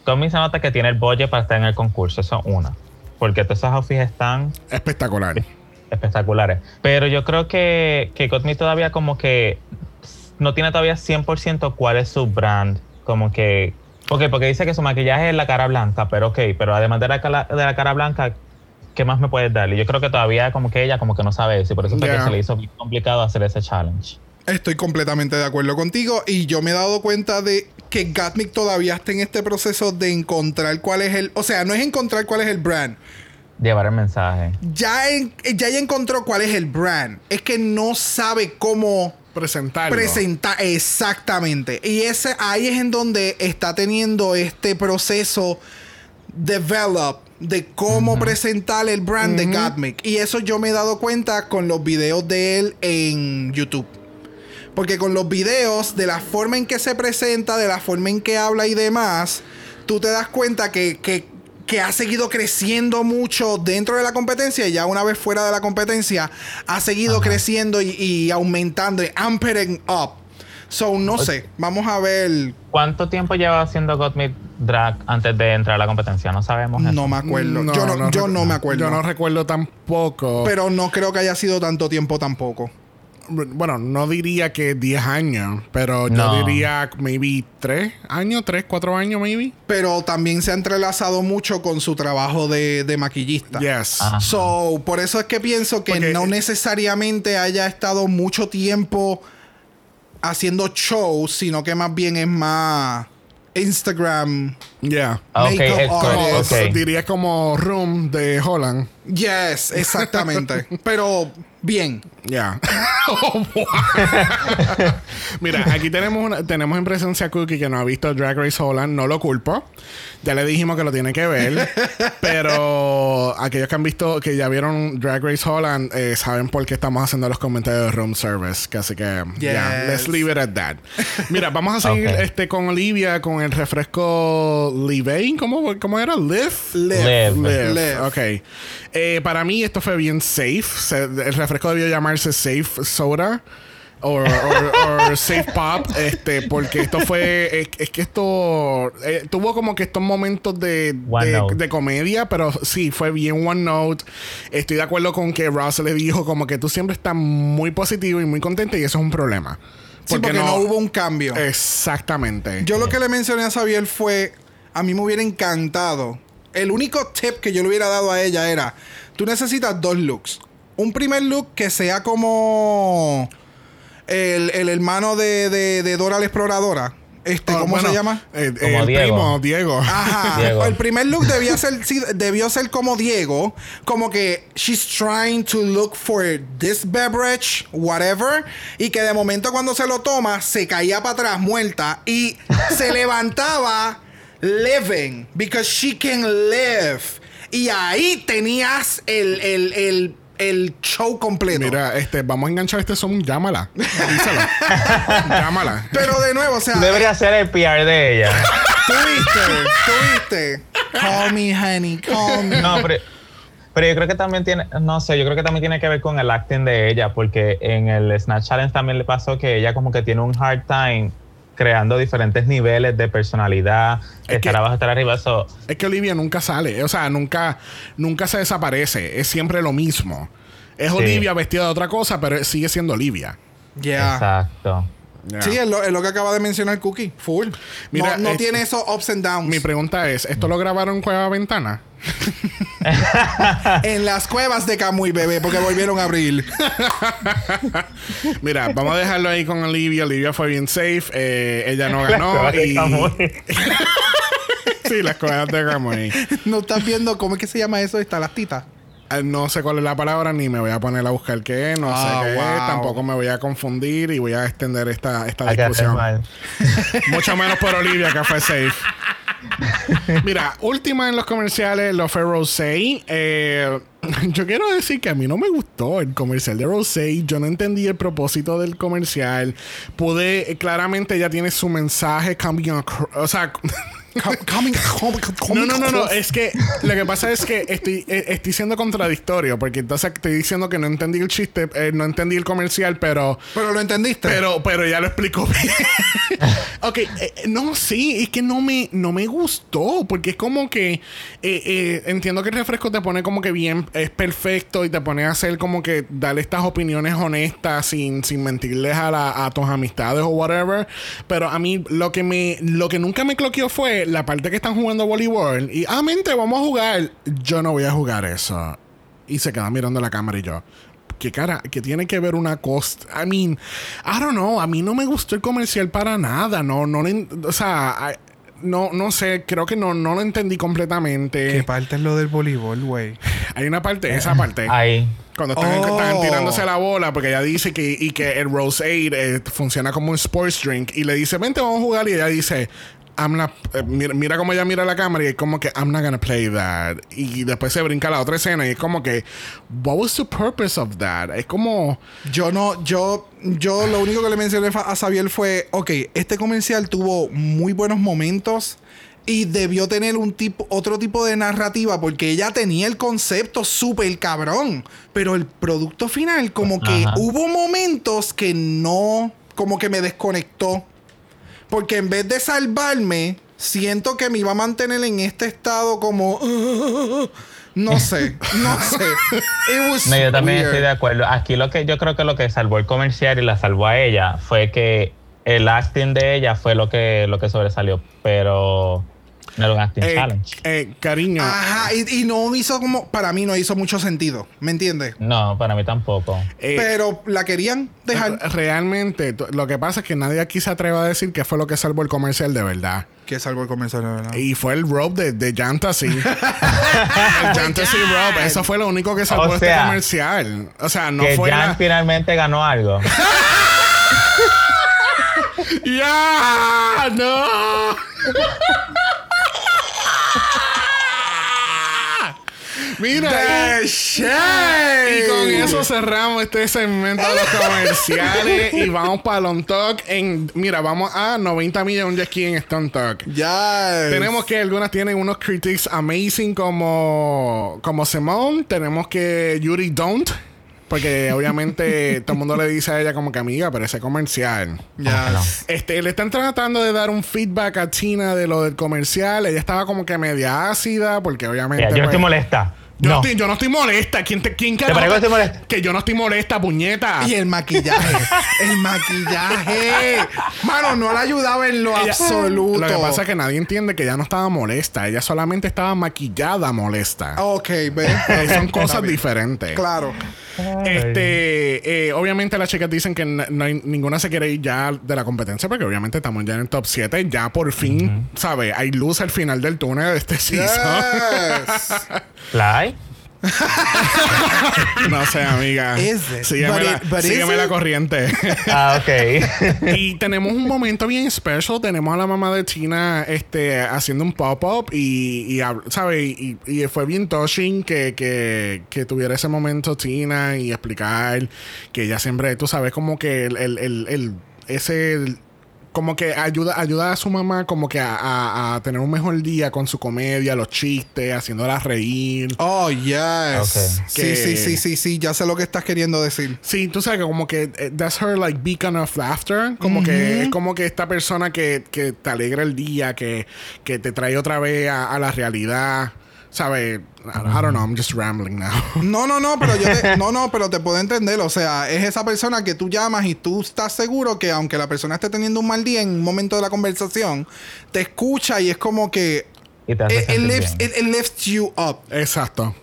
Gottmik se nota que tiene el budget para estar en el concurso, eso es una. Porque todos esos outfits están Espectacular. espectaculares. Pero yo creo que, que Gottmik todavía como que no tiene todavía 100% cuál es su brand. Como que... Ok, porque dice que su maquillaje es la cara blanca, pero ok, pero además de la, de la cara blanca, ¿qué más me puedes dar? Y yo creo que todavía como que ella como que no sabe eso y por eso fue Yeah. que se le hizo bien complicado hacer ese challenge. Estoy completamente de acuerdo contigo y yo me he dado cuenta de que Gatmic todavía está en este proceso de encontrar cuál es el... O sea, no es encontrar cuál es el brand. Llevar el mensaje. Ya, en- ya encontró cuál es el brand. Es que no sabe cómo Presentarlo. presentar exactamente. Y ese ahí es en donde está teniendo este proceso develop de cómo presentar el brand de Gatmic. Y eso yo me he dado cuenta con los videos de él en YouTube. Porque con los videos, de la forma en que se presenta, de la forma en que habla y demás, tú te das cuenta que, que, que ha seguido creciendo mucho dentro de la competencia y ya una vez fuera de la competencia, ha seguido creciendo y, y aumentando, y ampering up. So, no sé, vamos a ver. ¿Cuánto tiempo lleva haciendo Gottmik Drag antes de entrar a la competencia? No sabemos. eso. No me acuerdo. yo no, yo no me acuerdo. Yo no recuerdo tampoco. pero no creo que haya sido tanto tiempo tampoco. bueno, no diría que 10 años, pero No. yo diría maybe 3 años, 3, 4 años, maybe. Pero también se ha entrelazado mucho con su trabajo de, de maquillista. Yes. Ajá. So, por eso es que pienso que Porque- no necesariamente haya estado mucho tiempo haciendo shows, sino que más bien es más Instagram. Yeah. Ah, ok, Makeup artist. ok. Diría como Room de Holland. Yes, exactamente. Pero bien. Ya. *laughs* Oh, wow. Mira, aquí tenemos una, tenemos en presencia a Cookie que no ha visto Drag Race Holland. No lo culpo. Ya le dijimos que lo tiene que ver. pero aquellos que han visto, que ya vieron Drag Race Holland, eh, saben por qué estamos haciendo los comentarios de Room Service. Que así que, ya, Yes. let's leave it at that. Mira, vamos a *laughs* seguir este, con Olivia con el refresco Live. ¿Cómo, ¿Cómo era? Live. Live. Live. Live. Live. Ok. Eh, para mí esto fue bien safe. Se- el refresco debió llamarse Safe Soda. O *laughs* Safe Pop. Este, porque esto fue. Es, es que esto. eh, tuvo como que estos momentos de, de, comedia. Pero sí, fue bien one note. Estoy de acuerdo con que Ross le dijo como que tú siempre estás muy positivo y muy contento. Y eso es un problema. Sí, porque no, hubo un cambio. Exactamente. Yo lo que le mencioné a Xavier fue, a mí me hubiera encantado. El único tip que yo le hubiera dado a ella era, tú necesitas dos looks. Un primer look que sea como el, el hermano de, de, de Dora la Exploradora. Este, Oh, ¿Cómo bueno, se llama? eh, Como el Diego. primo, Diego. Ajá. *laughs* Diego. El primer look debía ser, sí, debió ser como Diego. Como que she's trying to look for this beverage, whatever. Y que de momento cuando se lo toma, se caía para atrás muerta. Y se *laughs* levantaba living. Because she can live. Y ahí tenías el, el, el, el show completo. Mira, este, vamos a enganchar este son, llámala. Avísala. *laughs* llámala. Pero de nuevo, o sea, Debería ser el PR de ella. tuviste, tuviste. Call me, honey, call me. No, pero, pero yo creo que también tiene, no sé, yo creo que también tiene que ver con el acting de ella, porque en el Snatch Challenge también le pasó que ella como que tiene un hard time creando diferentes niveles de personalidad, Es estar que- abajo, estar arriba, eso Es que Olivia nunca sale, o sea, nunca, nunca se desaparece, es siempre lo mismo. Es Sí. Olivia vestida de otra cosa, pero sigue siendo Olivia. Yeah. exacto. Ya. Sí, es lo, es lo que acaba de mencionar Cookie. Full. Mira, no no tiene esos ups and downs. Mi pregunta es, ¿esto lo grabaron en Cueva Ventana? *laughs* en las cuevas de Camuy, bebé, porque volvieron a abrir. *laughs* Mira, vamos a dejarlo ahí con Olivia. Olivia fue bien safe, eh, ella no ganó de y... *laughs* Sí, las cuevas de Camuy. no estás viendo cómo es que se llama eso, estalactita. Eh, No sé cuál es la palabra, ni me voy a poner a buscar qué es, no Ah, sé qué es, wow. tampoco me voy a confundir y voy a extender esta, esta Hay que hacer discusión. mal. Mucho menos por Olivia, que fue safe. *laughs* Mira, última en los comerciales, lo fue. Eh, *laughs* yo quiero decir que a mí no me gustó el comercial de Rosé. Yo no entendí el propósito del comercial. Pude, eh, claramente ella tiene su mensaje coming acro- O sea, *laughs* No, no, no, no. Es que lo que pasa es que estoy, eh, estoy siendo contradictorio. Porque entonces estoy diciendo que no entendí el chiste, eh, no entendí el comercial, pero. Pero lo entendiste. Pero, pero ya lo explicó bien. *laughs* ok, eh, no, sí, es que no me, no me gustó. Porque es como que eh, entiendo que el refresco te pone como que bien, es perfecto y te pone a hacer como que darle estas opiniones honestas sin, sin mentirles a, la- a tus amistades o whatever. Pero a mí lo que me, lo que nunca me cloqueó fue que la parte que están jugando voleibol y, ah, mente, vamos a jugar. Yo no voy a jugar eso. Y se queda mirando la cámara y yo, ¿qué cara? que tiene que ver una costa? I mean, I don't know. A mí no me gustó el comercial para nada. No, no, o sea, I- no, no sé, creo que no, no lo entendí completamente. ¿Qué parte es lo del voleibol, güey? Hay una parte, esa parte. Ahí. Cuando están, Oh. están tirándose la bola, porque ella dice que, y que el Rose Aid eh, funciona como un sports drink. Y le dice, vente, vamos a jugar. Y ella dice, I'm not, eh, mira, mira cómo ella mira la cámara y es como que, I'm not gonna play that. Y después se brinca a la otra escena y es como que, what was the purpose of that? Es como, Yo no, yo, yo lo único que le mencioné a Xavier fue, ok, este comercial tuvo muy buenos momentos y debió tener un tipo, otro tipo de narrativa porque ella tenía el concepto súper cabrón, pero el producto final como que Ajá. hubo momentos que no, como que me desconectó. Porque en vez de salvarme, siento que me iba a mantener en este estado como... *laughs* no sé, no sé. No, yo también weird. estoy de acuerdo. Aquí lo que yo creo que lo que salvó el comercial y la salvó a ella fue que el acting de ella fue lo que, lo que sobresalió, pero no era un acting eh, challenge. eh, cariño. Ajá, y, y no hizo como, para mí no hizo mucho sentido, ¿me entiendes? No, para mí tampoco. eh, Pero la querían dejar. Realmente, lo que pasa es que nadie aquí se atreve a decir que fue lo que salvó el comercial de verdad. Que salvo el comercial, de verdad. Y fue el robe de, de Jantasy. *laughs* el Jantasy robe. Eso fue lo único que salvó O este comercial. O sea, no que fue Jan la... finalmente ganó algo. *laughs* ¡Ya! ¡No! Mira, The y, shade. y con eso cerramos este segmento de los *laughs* comerciales y vamos para Long Talk en, mira, vamos a 90 millones de aquí en Stone Talk. Ya. Tenemos que algunas tienen unos critics amazing como, como Simone. Tenemos que Yuri Don't. Porque *laughs* obviamente todo el mundo le dice a ella como que amiga, pero ese comercial. Ya. No. Este, le están tratando de dar un feedback a Tina de lo del comercial. Ella estaba como que media ácida, porque obviamente. Mira, yo no pues, estoy molesta. Yo no. No. estoy, yo no estoy molesta. ¿Quién, te, quién carajo parece que estoy molesta? Que yo no estoy molesta, puñeta. Y el maquillaje. *laughs* el maquillaje. Mano, no le ayudaba en lo Ella- absoluto. Lo que pasa es que nadie entiende que ella no estaba molesta. Ella solamente estaba maquillada molesta. Ok, ve. Son cosas diferentes. Claro. Este, eh, obviamente las chicas dicen que n- no hay- ninguna se quiere ir ya de la competencia porque obviamente estamos ya en el top 7. Ya por fin, ¿sabes? Hay luz al final del túnel de este season. Yes. *laughs* ¿La hay? *laughs* no sé, amiga. Is it? Sígueme, But la, it- but is sígueme la it? corriente. *laughs* Ah, ok. *laughs* y tenemos un momento bien especial. Tenemos a la mamá de Tina este, haciendo un pop-up y, y ¿sabes? Y, y fue bien touching que, que, que tuviera ese momento Tina y explicar que ella siempre, tú sabes, como que el, el, el, el- ese... como que ayuda, ayuda a su mamá como que a, a- a tener un mejor día con su comedia, los chistes, haciéndola reír. Oh, yes. Sí, Que- sí, sí, sí, sí. Ya sé lo que estás queriendo decir. Sí, tú sabes que como que eh, that's her like beacon of laughter. Como que es como que esta persona que, que te alegra el día, que, que te trae otra vez a, a la realidad. ¿Sabes? I, don't know, I'm just rambling now. *laughs* No, no, no, pero yo te, *laughs* no, no, pero te puedo entender. O sea, es esa persona que tú llamas y tú estás seguro que aunque la persona esté teniendo un mal día en un momento de la conversación, te escucha y es como que Y te hace it, it lifts, bien. it- it lifts you up. Exacto.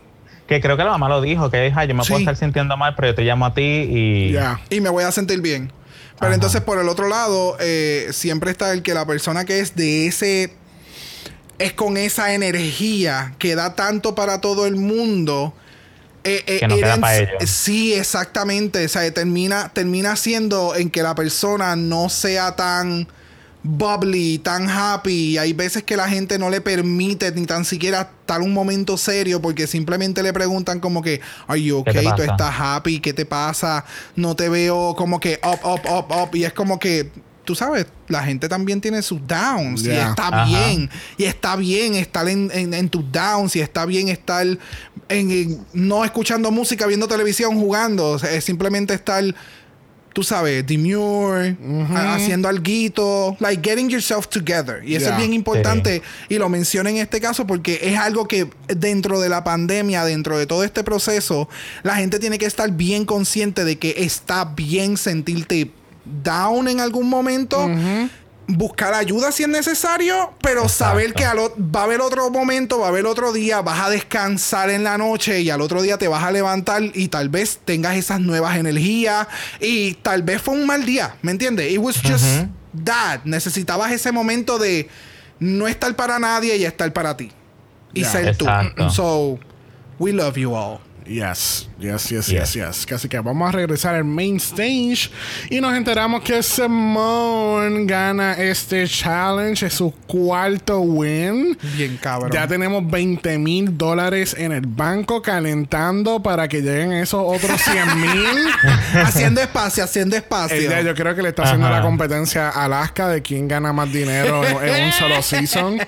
Que creo que la mamá lo dijo, que hija, yo me Sí. puedo estar sintiendo mal, pero yo te llamo a ti y... Ya. y me voy a sentir bien. Pero Ajá. entonces, por el otro lado, eh, siempre está el que la persona que es de ese. Es con esa energía que da tanto para todo el mundo. eh, eh, Que no queda it pa' ends- ellos. Sí, exactamente. O sea, termina, termina siendo en que la persona no sea tan bubbly, tan happy. Y hay veces que la gente no le permite ni tan siquiera estar un momento serio porque simplemente le preguntan como que, are you ¿Qué te okay? ¿Tú estás happy? ¿Qué te pasa? No te veo como que up, up, up, up. Y es como que, tú sabes, la gente también tiene sus downs. Y Yeah. está Ajá. bien. Y está bien estar en, en- en tus downs. Y está bien estar en, en- no escuchando música, viendo televisión, jugando. O sea, es simplemente estar tú sabes, demure, ha- haciendo alguito, like getting yourself together. Y eso Yeah. es bien importante y lo menciono en este caso porque es algo que dentro de la pandemia, dentro de todo este proceso, la gente tiene que estar bien consciente de que está bien sentirte down en algún momento. buscar ayuda si es necesario, pero saber que al va a haber otro momento, va a haber otro día, vas a descansar en la noche y al otro día te vas a levantar y tal vez tengas esas nuevas energías y tal vez fue un mal día, ¿me entiendes? It was just that. Necesitabas ese momento de no estar para nadie y estar para ti. Y ser Exacto. tú. So, we love you all. Yes, yes, yes, Yes. yes. Así que vamos a regresar al main stage y nos enteramos que Simone gana este challenge, es su cuarto win. Bien cabrón. Ya tenemos 20 mil dólares en el banco calentando para que lleguen esos otros 100 mil. *laughs* haciendo espacio, haciendo espacio. Ella yo creo que le está haciendo Ajá. la competencia a Alaska de quién gana más dinero en, un solo season.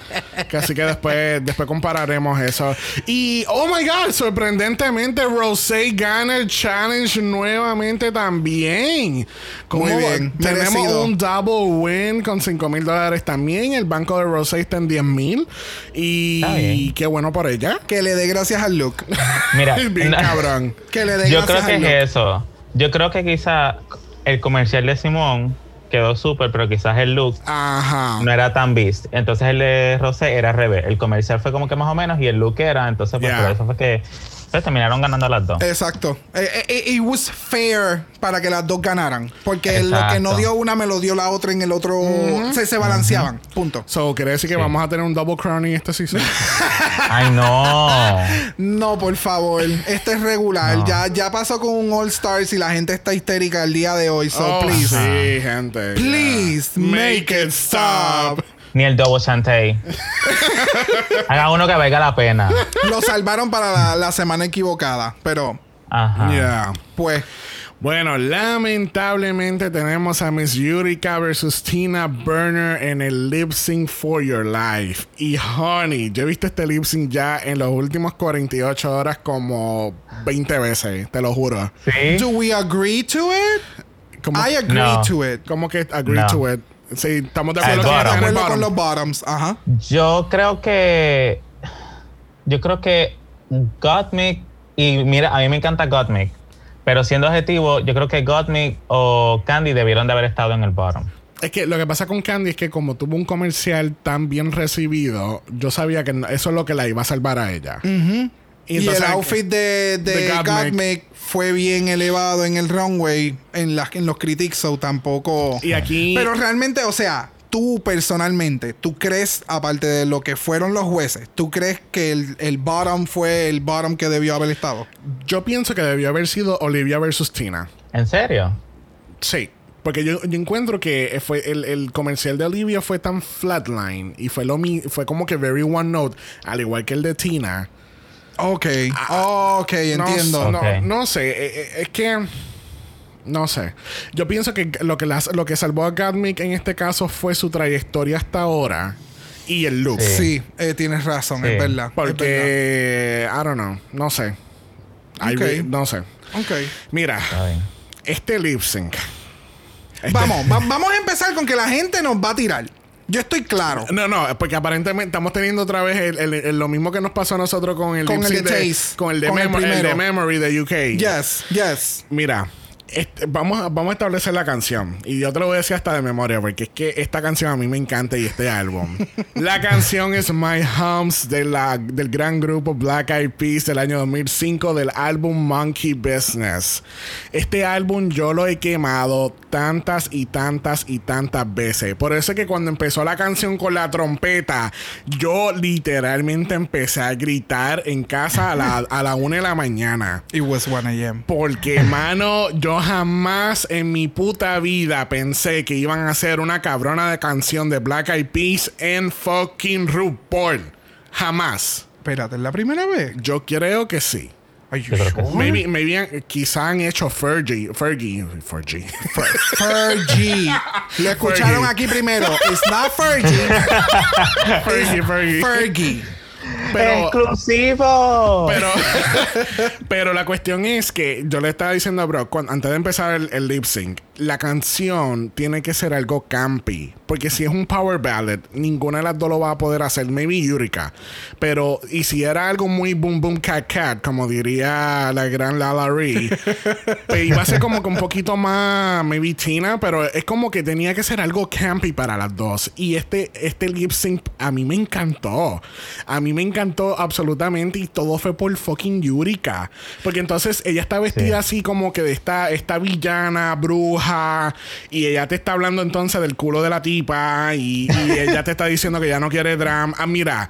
Así que después, después compararemos eso. Y, oh my God, sorprendentemente Rosé gana el challenge nuevamente también. Como Muy bien, tenemos merecido. un double win con 5 mil dólares también. El banco de Rosé está en 10 mil. Y qué bueno por ella. Que le dé gracias al look. *laughs* Mira, *laughs* Bien cabrón. Que le dé yo gracias creo que al look. es eso. Yo creo que quizá el comercial de Simón quedó súper, pero quizás el look Ajá. no era tan beast. Entonces el de Rosé era al revés. El comercial fue como que más o menos y el look era. Entonces, pues Yeah. por eso fue que pues, terminaron ganando las dos. Exacto. Eh, eh, eh, it was fair para que las dos ganaran. Porque lo que Exacto. no dio una me lo dio la otra en el otro. se, se balanceaban. Punto. So, quiere decir que Sí. vamos a tener un double crowning este season. *laughs* Ay, no. *laughs* No, por favor. Este es regular. No. Ya, ya pasó con un All Stars y la gente está histérica el día de hoy. So, Oh, please. Sí, gente. Please, Yeah. make it stop. Ni el double Shantae. *laughs* Haga uno que valga la pena. Lo salvaron para la, la semana equivocada. Pero, Ajá. Yeah. pues. Bueno, lamentablemente tenemos a Miss Yurika versus Tina Burner en el lip sync for your life. Y honey, yo he visto este lip sync ya en los últimos 48 horas como 20 veces, te lo juro. Sí. Do we agree to it? Como, I agree No. to it. como que agree No. to it. Sí, estamos de acuerdo, en el acuerdo con los bottoms. Ajá. Yo creo que. Yo creo que Gottmik. Y mira, a mí me encanta Gottmik. Pero siendo objetivo, yo creo que Gottmik o Candy debieron de haber estado en el bottom. Es que lo que pasa con Candy es que como tuvo un comercial tan bien recibido, yo sabía que eso es lo que la iba a salvar a ella. Y, el outfit de, de, fue bien elevado en el runway, en, las en los critics, so tampoco. Y aquí... Pero realmente, o sea, tú personalmente, ¿tú crees, aparte de lo que fueron los jueces, ¿tú crees que el, el bottom fue el bottom que debió haber estado? Yo pienso que debió haber sido Olivia versus Tina. ¿En serio? Sí. Porque yo, yo encuentro que fue el, el comercial de Olivia fue tan flatline y fue lo mi- fue como que very one note, al igual que el de Tina. Ok, ok, No, entiendo. No, Ok. no sé, eh, eh, es que no sé. Yo pienso que lo que las- lo que salvó a Gatmic en este caso fue su trayectoria hasta ahora y el look. Sí. Sí, eh, tienes razón, Sí. es verdad. es Porque I don't know, no sé. Ok. re- no sé. verdad. Ok. Mira, este lip sync. Este- Vamos, va- vamos a empezar con que la gente nos va a tirar. Yo estoy claro. No, no, porque aparentemente estamos teniendo otra vez el- el- el- lo mismo que nos pasó a nosotros con el Con el de Chase. con el de, Con el de Memory de UK. Yes, yes. Mira, este, vamos, a, vamos a establecer la canción. Y yo te lo voy a decir hasta de memoria, porque es que esta canción a mí me encanta y este álbum. *laughs* la canción es My Hums de la, del gran grupo Black Eyed Peas del año 2005 del álbum Monkey Business. Este álbum yo lo he quemado tantas y tantas y tantas veces. Por eso es que cuando empezó la canción con la trompeta, yo literalmente empecé a gritar en casa a la, a la una de la mañana. It was 1 a.m. Porque, mano, yo jamás en mi puta vida pensé que iban a hacer una cabrona de canción de Black Eyed Peas en fucking RuPaul. Jamás. Espérate, ¿es la primera vez? Yo creo que sí. Are you sure? Maybe, maybe han- quizá han hecho Fergie. Fergie. Fergie. Fergie. *laughs* Lo escucharon Fergie. aquí primero. It's not Fergie. *laughs* Fergie, Fergie. Fergie. Pero, ¡Exclusivo! pero, *laughs* pero la cuestión es que yo le estaba diciendo a Brock, cuan- antes de empezar el, el lip sync, la canción tiene que ser algo campy. Porque si es un power ballad, ninguna de las dos lo va a poder hacer. Maybe Yurika. Pero, y si era algo muy boom boom cat cat, como diría la gran Lala Ree, *laughs* pues iba a ser como que un poquito más, maybe Tina, pero es como que tenía que ser algo campy para las dos. Y este, este lip sync a mí me encantó. A mí me encantó absolutamente y todo fue por fucking Yurika. Porque entonces ella está vestida así como que de esta, esta villana, bruja, y ella te está hablando entonces del culo de la tipa y, y *laughs* ella te está diciendo que ya no quiere drama. Ah, mira.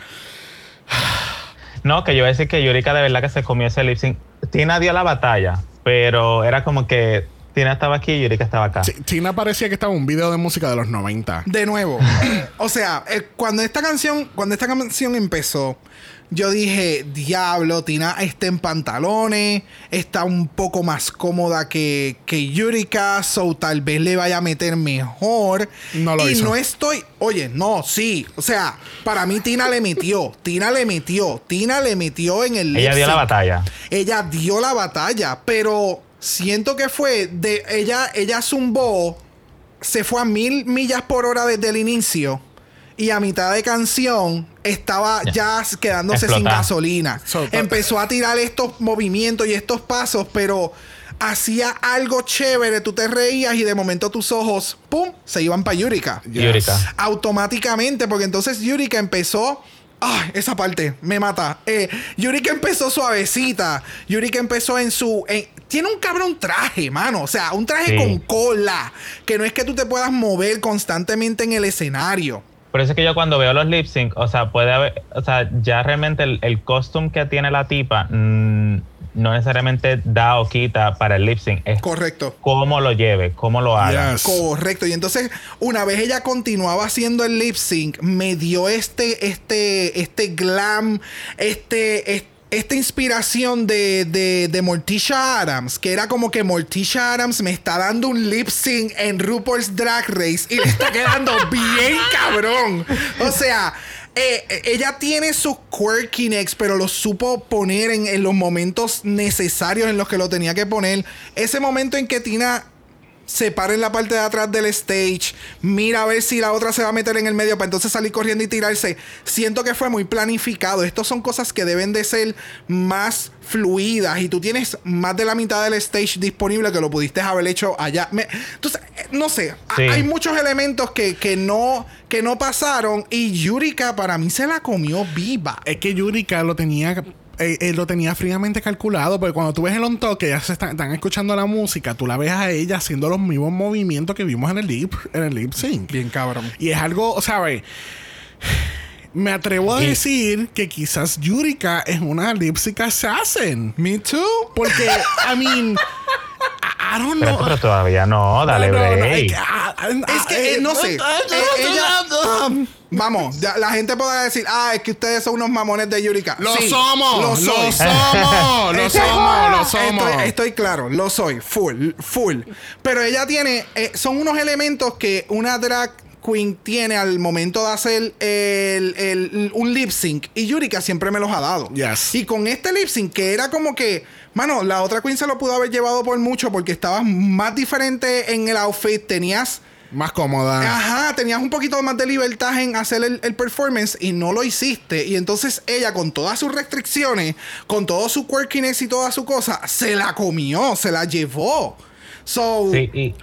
No, que yo iba a decir que Yurika de verdad que se comió ese lip sync. Tina dio la batalla, pero era como que Tina estaba aquí y Yurika estaba acá. Tina parecía que estaba en un video de música de los 90. De nuevo. *clears throat* o sea, eh, cuando esta canción, cuando esta canción empezó, yo dije, diablo, Tina está en pantalones, está un poco más cómoda que, que Yurika, so tal vez le vaya a meter mejor. No lo y hizo. no estoy, oye, no, sí, o sea, para mí Tina le metió, Tina le metió, Tina le metió en el Ella dio la batalla. Ella dio la batalla, pero siento que fue de ella, ella zumbó, se fue a mil millas por hora desde el inicio y a mitad de canción estaba ya, quedándose sin gasolina. Empezó a tirar estos movimientos y estos pasos, pero hacía algo chévere, tú te reías y de momento tus ojos, ¡pum!, se iban para Yurika Yes. Yurika. automáticamente, porque entonces Yurika empezó. Ah, esa parte me mata. Eh, Yurika empezó suavecita. Yurika empezó en su. en- tiene un cabrón traje, mano. O sea, un traje Sí. con cola. Que no es que tú te puedas mover constantemente en el escenario. Por eso es que yo cuando veo los lip sync, o sea, puede haber, o sea, ya realmente el, el costume que tiene la tipa mm, no necesariamente da o quita para el lip sync, es Correcto. cómo lo lleve, cómo lo haga. Yes. Correcto. Y entonces, una vez ella continuaba haciendo el lip sync, me dio este, este, este glam, este, es- esta inspiración de, de, de Morticia Adams, que era como que Morticia Adams me está dando un lip sync en RuPaul's Drag Race y le está quedando bien cabrón. O sea, eh, ella tiene sus quirkiness, pero lo supo poner en los momentos necesarios en los que lo tenía que poner. Ese momento en que Tina se para en la parte de atrás del stage, mira a ver si la otra se va a meter en el medio para entonces salir corriendo y tirarse. Siento que fue muy planificado. Estas son cosas que deben de ser más fluidas y tú tienes más de la mitad del stage disponible que lo pudiste haber hecho allá. Me- entonces, eh, no sé, Sí. hay muchos elementos que, que no que no pasaron y Yurika para mí se la comió viva. Es que Yurika lo tenía. Eh, eh, lo tenía fríamente calculado, porque cuando tú ves el on talk, que ya se están, están escuchando la música, tú la ves a ella haciendo los mismos movimientos que vimos en el lip, en el lip sync. Bien cabrón. Y es algo, ¿sabes? Me atrevo a decir que quizás Yurika es una lip sync assassin. Me too. Porque, I mean, *laughs* Don't Pero, know. pero todavía no, dale No, no, no, break. es que, ah, ah, que, eh, no sé. Eh, ella- Vamos, ya la gente podrá decir, ah, es que ustedes son unos mamones de Yurika. Lo Sí, somos, lo somos, *laughs* lo Estoy- somos, lo somos. Estoy, estoy claro, lo soy, full, full. Pero ella tiene, eh, son unos elementos que una drag queen tiene al momento de hacer el- el- un lip sync. Y Yurika siempre me los ha dado. Yes. Y con este lip sync, que era como que, mano, la otra queen se lo pudo haber llevado por mucho porque estabas más diferente en el outfit, tenías... Más cómoda. Ajá, tenías un poquito más de libertad en hacer el, el performance y no lo hiciste. Y entonces ella, con todas sus restricciones, con todo su quirkiness y toda su cosa, se la comió, se la llevó. So, Sí, y,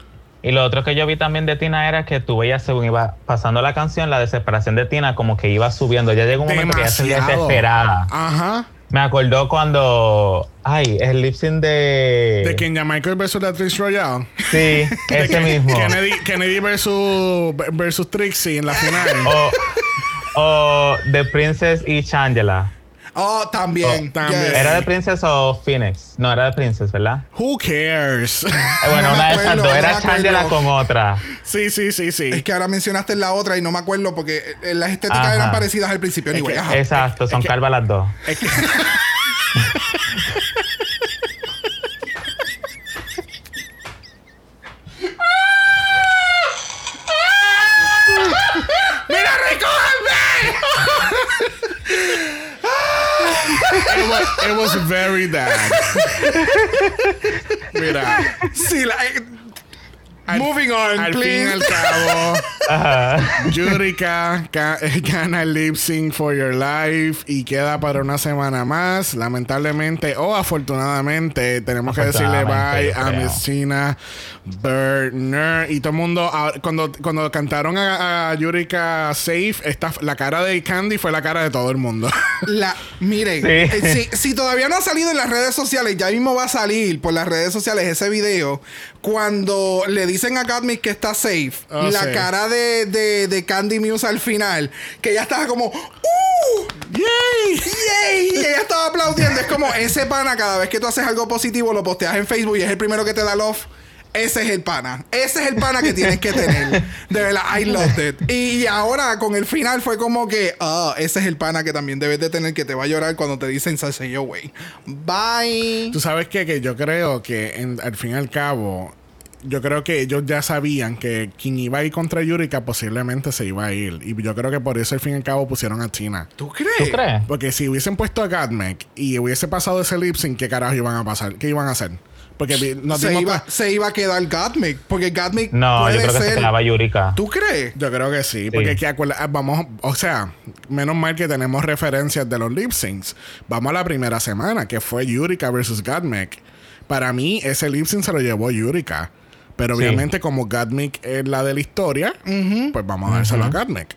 y lo otro que yo vi también de Tina era que tú veías según iba pasando la canción, la desesperación de Tina como que iba subiendo. Ya llegó un momento que ella se desesperada. Ajá. Me acordó cuando. Ay, el lip sync de. De Kenya Michael versus la Trish Royale. Sí, ese *laughs* mismo. Kennedy, Kennedy versus, versus Trixie en la final. O, o The Princess y Changela. Oh, también. Oh, también. yes. ¿Era de Princess o Phoenix? No, era de Princess, ¿verdad? Who cares? Eh, bueno, No una de esas dos. no Era. Changela con otra. sí, sí, sí, sí. Es que ahora mencionaste la otra y no me acuerdo porque eh, las estéticas Ajá. eran parecidas al principio. Anyway, que- ajá. Exacto, son calvas las dos. Es que- *laughs* very dad. *laughs* Mira. Sí, la- eh, al- Moving on, al please. fin al cabo, *laughs* Ajá. Yurika ca- gana lip sync for your life y queda para una semana más. Lamentablemente o afortunadamente, tenemos que decirle bye a. Miss Tina Burner. Y todo el mundo, ah, cuando, cuando cantaron a, a Yurika Safe, esta, la cara de Candy fue la cara de todo el mundo. *laughs* La, miren, Sí. eh, si, si todavía no ha salido en las redes sociales, ya mismo va a salir por las redes sociales ese video. Cuando le dicen a Gottmik que está safe, Oh, la sí. cara de, de, de Candy Muse al final, que ella estaba como, ¡Uh! ¡Yay! ¡Yay! Y ella estaba aplaudiendo. Es como ese pana, cada vez que tú haces algo positivo, lo posteas en Facebook y es el primero que te da love. Ese es el pana. Ese es el pana que tienes que tener. De verdad, I loved it. Y ahora con el final fue como que, ah, ese es el pana que también debes de tener que te va a llorar cuando te dicen yo güey. Bye. Tú sabes qué? que yo creo que en- al fin y al cabo, yo creo que ellos ya sabían que quien iba a ir contra Yurika posiblemente se iba a ir. Y yo creo que por eso al fin y al cabo pusieron a Tina. ¿Tú crees? ¿Tú crees? Porque si hubiesen puesto a Gatmec y hubiese pasado ese lip sync, ¿qué carajo iban a pasar? ¿Qué iban a hacer? Porque nos Se iba, se iba a quedar Gatmik. Porque Gatmik No, puede yo creo que ser. se quedaba Yurika. ¿Tú crees? Yo creo que sí, porque es que acuerda- ah, vamos, o sea, menos mal que tenemos referencias de los lip syncs. Vamos a la primera semana, que fue Yurika versus Gatmec. Para mí, ese lip sync se lo llevó Yurika. Pero Sí. obviamente, como Gatmec es la de la historia, pues vamos a dárselo a Gatmec.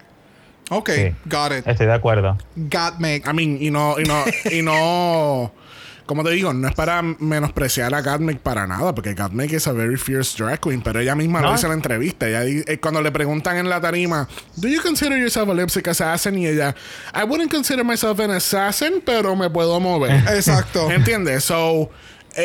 Ok, Sí. got it. Estoy de acuerdo. Gatmik. I mean, y no, y no, y no. Como te digo, no es para menospreciar a Gatmec para nada, porque Gatmec es a very fierce drag queen, pero ella misma lo No. dice en la entrevista. Ella eh, cuando le preguntan en la tarima, ¿Do you consider yourself a lip sync assassin? Y ella, I wouldn't consider myself an assassin, pero me puedo mover. Exacto. *laughs* ¿Entiendes? So,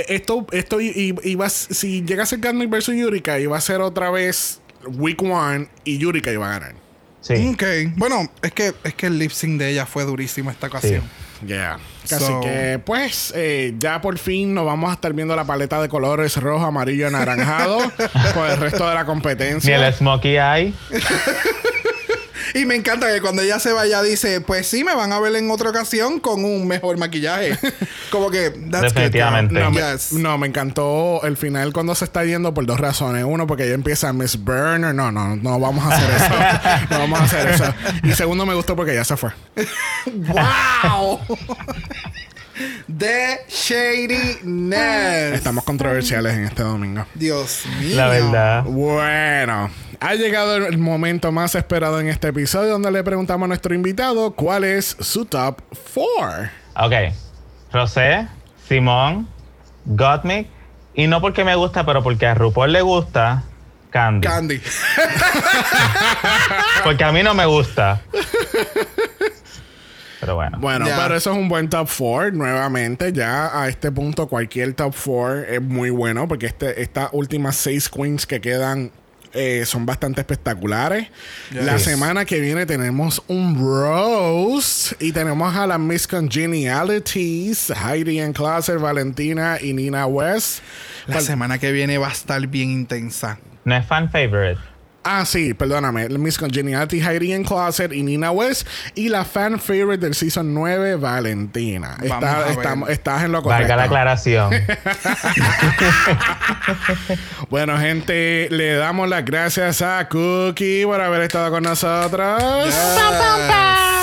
esto, esto iba, a s- si llega a ser Gatmec versus Yurika, iba a ser otra vez week one y Yurika iba a ganar. Sí. Ok. Bueno, es que, es que el lip sync de ella fue durísimo esta ocasión. Yeah. Así So- que, pues, eh, ya por fin nos vamos a estar viendo la paleta de colores rojo, amarillo, anaranjado *laughs* por el resto de la Ni competencia. el Smokey Eye. *laughs* Y me encanta que cuando ella se vaya dice, pues sí, me van a ver en otra ocasión con un mejor maquillaje. *laughs* Como que, that's Definitivamente. No, me, Yes. no, me encantó el final cuando se está yendo por dos razones. Uno, porque ella empieza Miss Burner. No, no, no vamos a hacer eso. *laughs* no vamos a hacer eso. Y segundo, me gustó porque ya se fue. *laughs* ¡Wow! The Shadiness. Estamos controversiales en este domingo. Dios mío. La verdad. Bueno, ha llegado el momento más esperado en este episodio donde le preguntamos a nuestro invitado cuál es su top 4. Ok. Rosé, Simón, Gottmik. Y no porque me gusta, pero porque a RuPaul le gusta Candy. Candy. *laughs* Porque a mí no me gusta. Pero bueno. Bueno, pero eso es un buen top 4. Nuevamente, ya a este punto, cualquier top 4 es muy bueno porque este, estas últimas seis queens que quedan eh, son bastante espectaculares. La semana que viene tenemos un roast y tenemos a las Miss Congenialities, Heidi en Closet, Valentina y Nina West. La semana que viene va a estar bien intensa. No es fan favorite. Ah, sí, perdóname. Miss Congeniality, Heidi en Closet y Nina West. Y la fan favorite del season 9, Valentina. Está- estás en lo correcto. Valga la aclaración. *laughs* Bueno, gente, le damos las gracias a Cookie por haber estado con nosotros.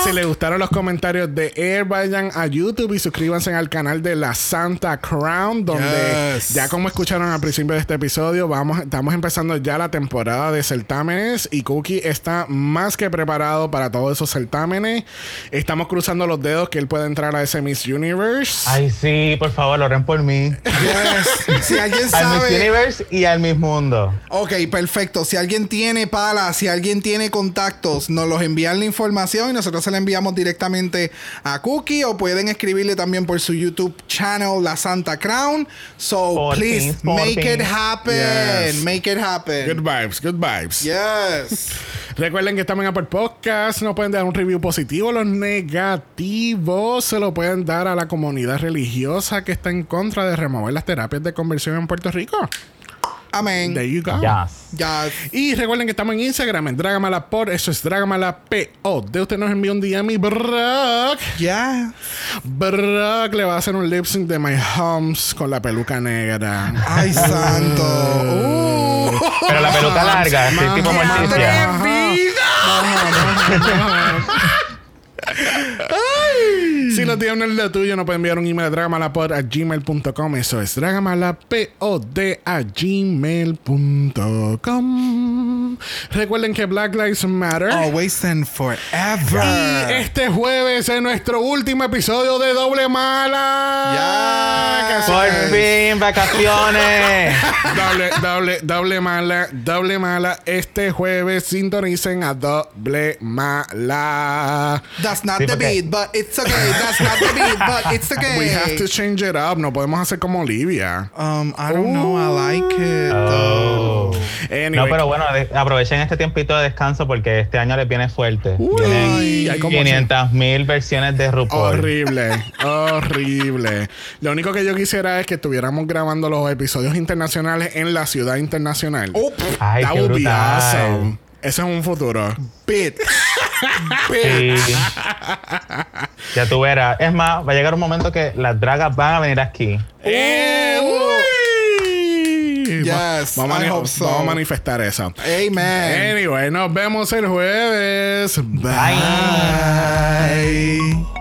Si les gustaron los comentarios de Air, vayan a YouTube y suscríbanse al canal de la Santa Crown, donde Yes. ya como escucharon al principio de este episodio, vamos, estamos empezando ya la temporada de certámenes y Cookie está más que preparado para todos esos certámenes. Estamos cruzando los dedos que él pueda entrar a ese Miss Universe. Ay, sí, por favor, oren por mí. Yes. *laughs* si alguien Al Miss sabe. Universe y al Miss Mundo. Ok, perfecto. Si alguien tiene pala, si alguien tiene contactos, nos los envían la información y nosotros se la enviamos directamente a Cookie o pueden escribirle también por su YouTube channel La Santa Crown. So Por please por make fin. it happen. Yes. Make it happen. Good vibes, good vibes. Yes. Recuerden que estamos en Apple Podcast. Nos pueden dar un review positivo. Los negativos se lo pueden dar a la comunidad religiosa que está en contra de remover las terapias de conversión en Puerto Rico. Amén. There you go. Yes. Ya. Y recuerden que estamos en Instagram, en Dragamala por, eso es Dragamala PO. De usted nos envía un DM y Brock. Ya. Brock le va a hacer un lip sync de My Homes con la peluca negra. Ay, santo. Uh. Pero la peluca larga, así tipo. Morticia. *laughs* Si los DM no es lo tuyo, no pueden enviar un email a dragamalapod a gmail.com. Eso es dragamalapod a gmail.com. Recuerden que Black Lives Matter. Always and Y forever. este jueves es nuestro último episodio de Doble Mala. Ya. Casi Por es. fin, vacaciones. *laughs* Doble, doble, doble mala, doble mala. Este jueves sintonicen a Doble Mala. That's not Sí, the beat, but it's okay. That's not the beat, but it's okay. *laughs* We have to change it up. No podemos hacer como Olivia. Um, I don't know. I like it. Oh. Anyway. No, pero bueno, aprovechen este tiempito de descanso porque este año les viene fuerte. Uy, Vienen hay como 500 mil versiones de RuPaul. Horrible, horrible. Lo único que yo quisiera es que estuviéramos grabando los episodios internacionales en la ciudad internacional. Oh, Ay, That qué would be brutal. awesome. Ese es un futuro. bit. *laughs* Sí. *laughs* ya tú verás. Es más, va a llegar un momento que las dragas van a venir aquí. Eh, uy. Yes, vamos, a I mani- hope so. vamos a manifestar eso. Amen. Anyway, nos vemos el jueves. Bye. Bye.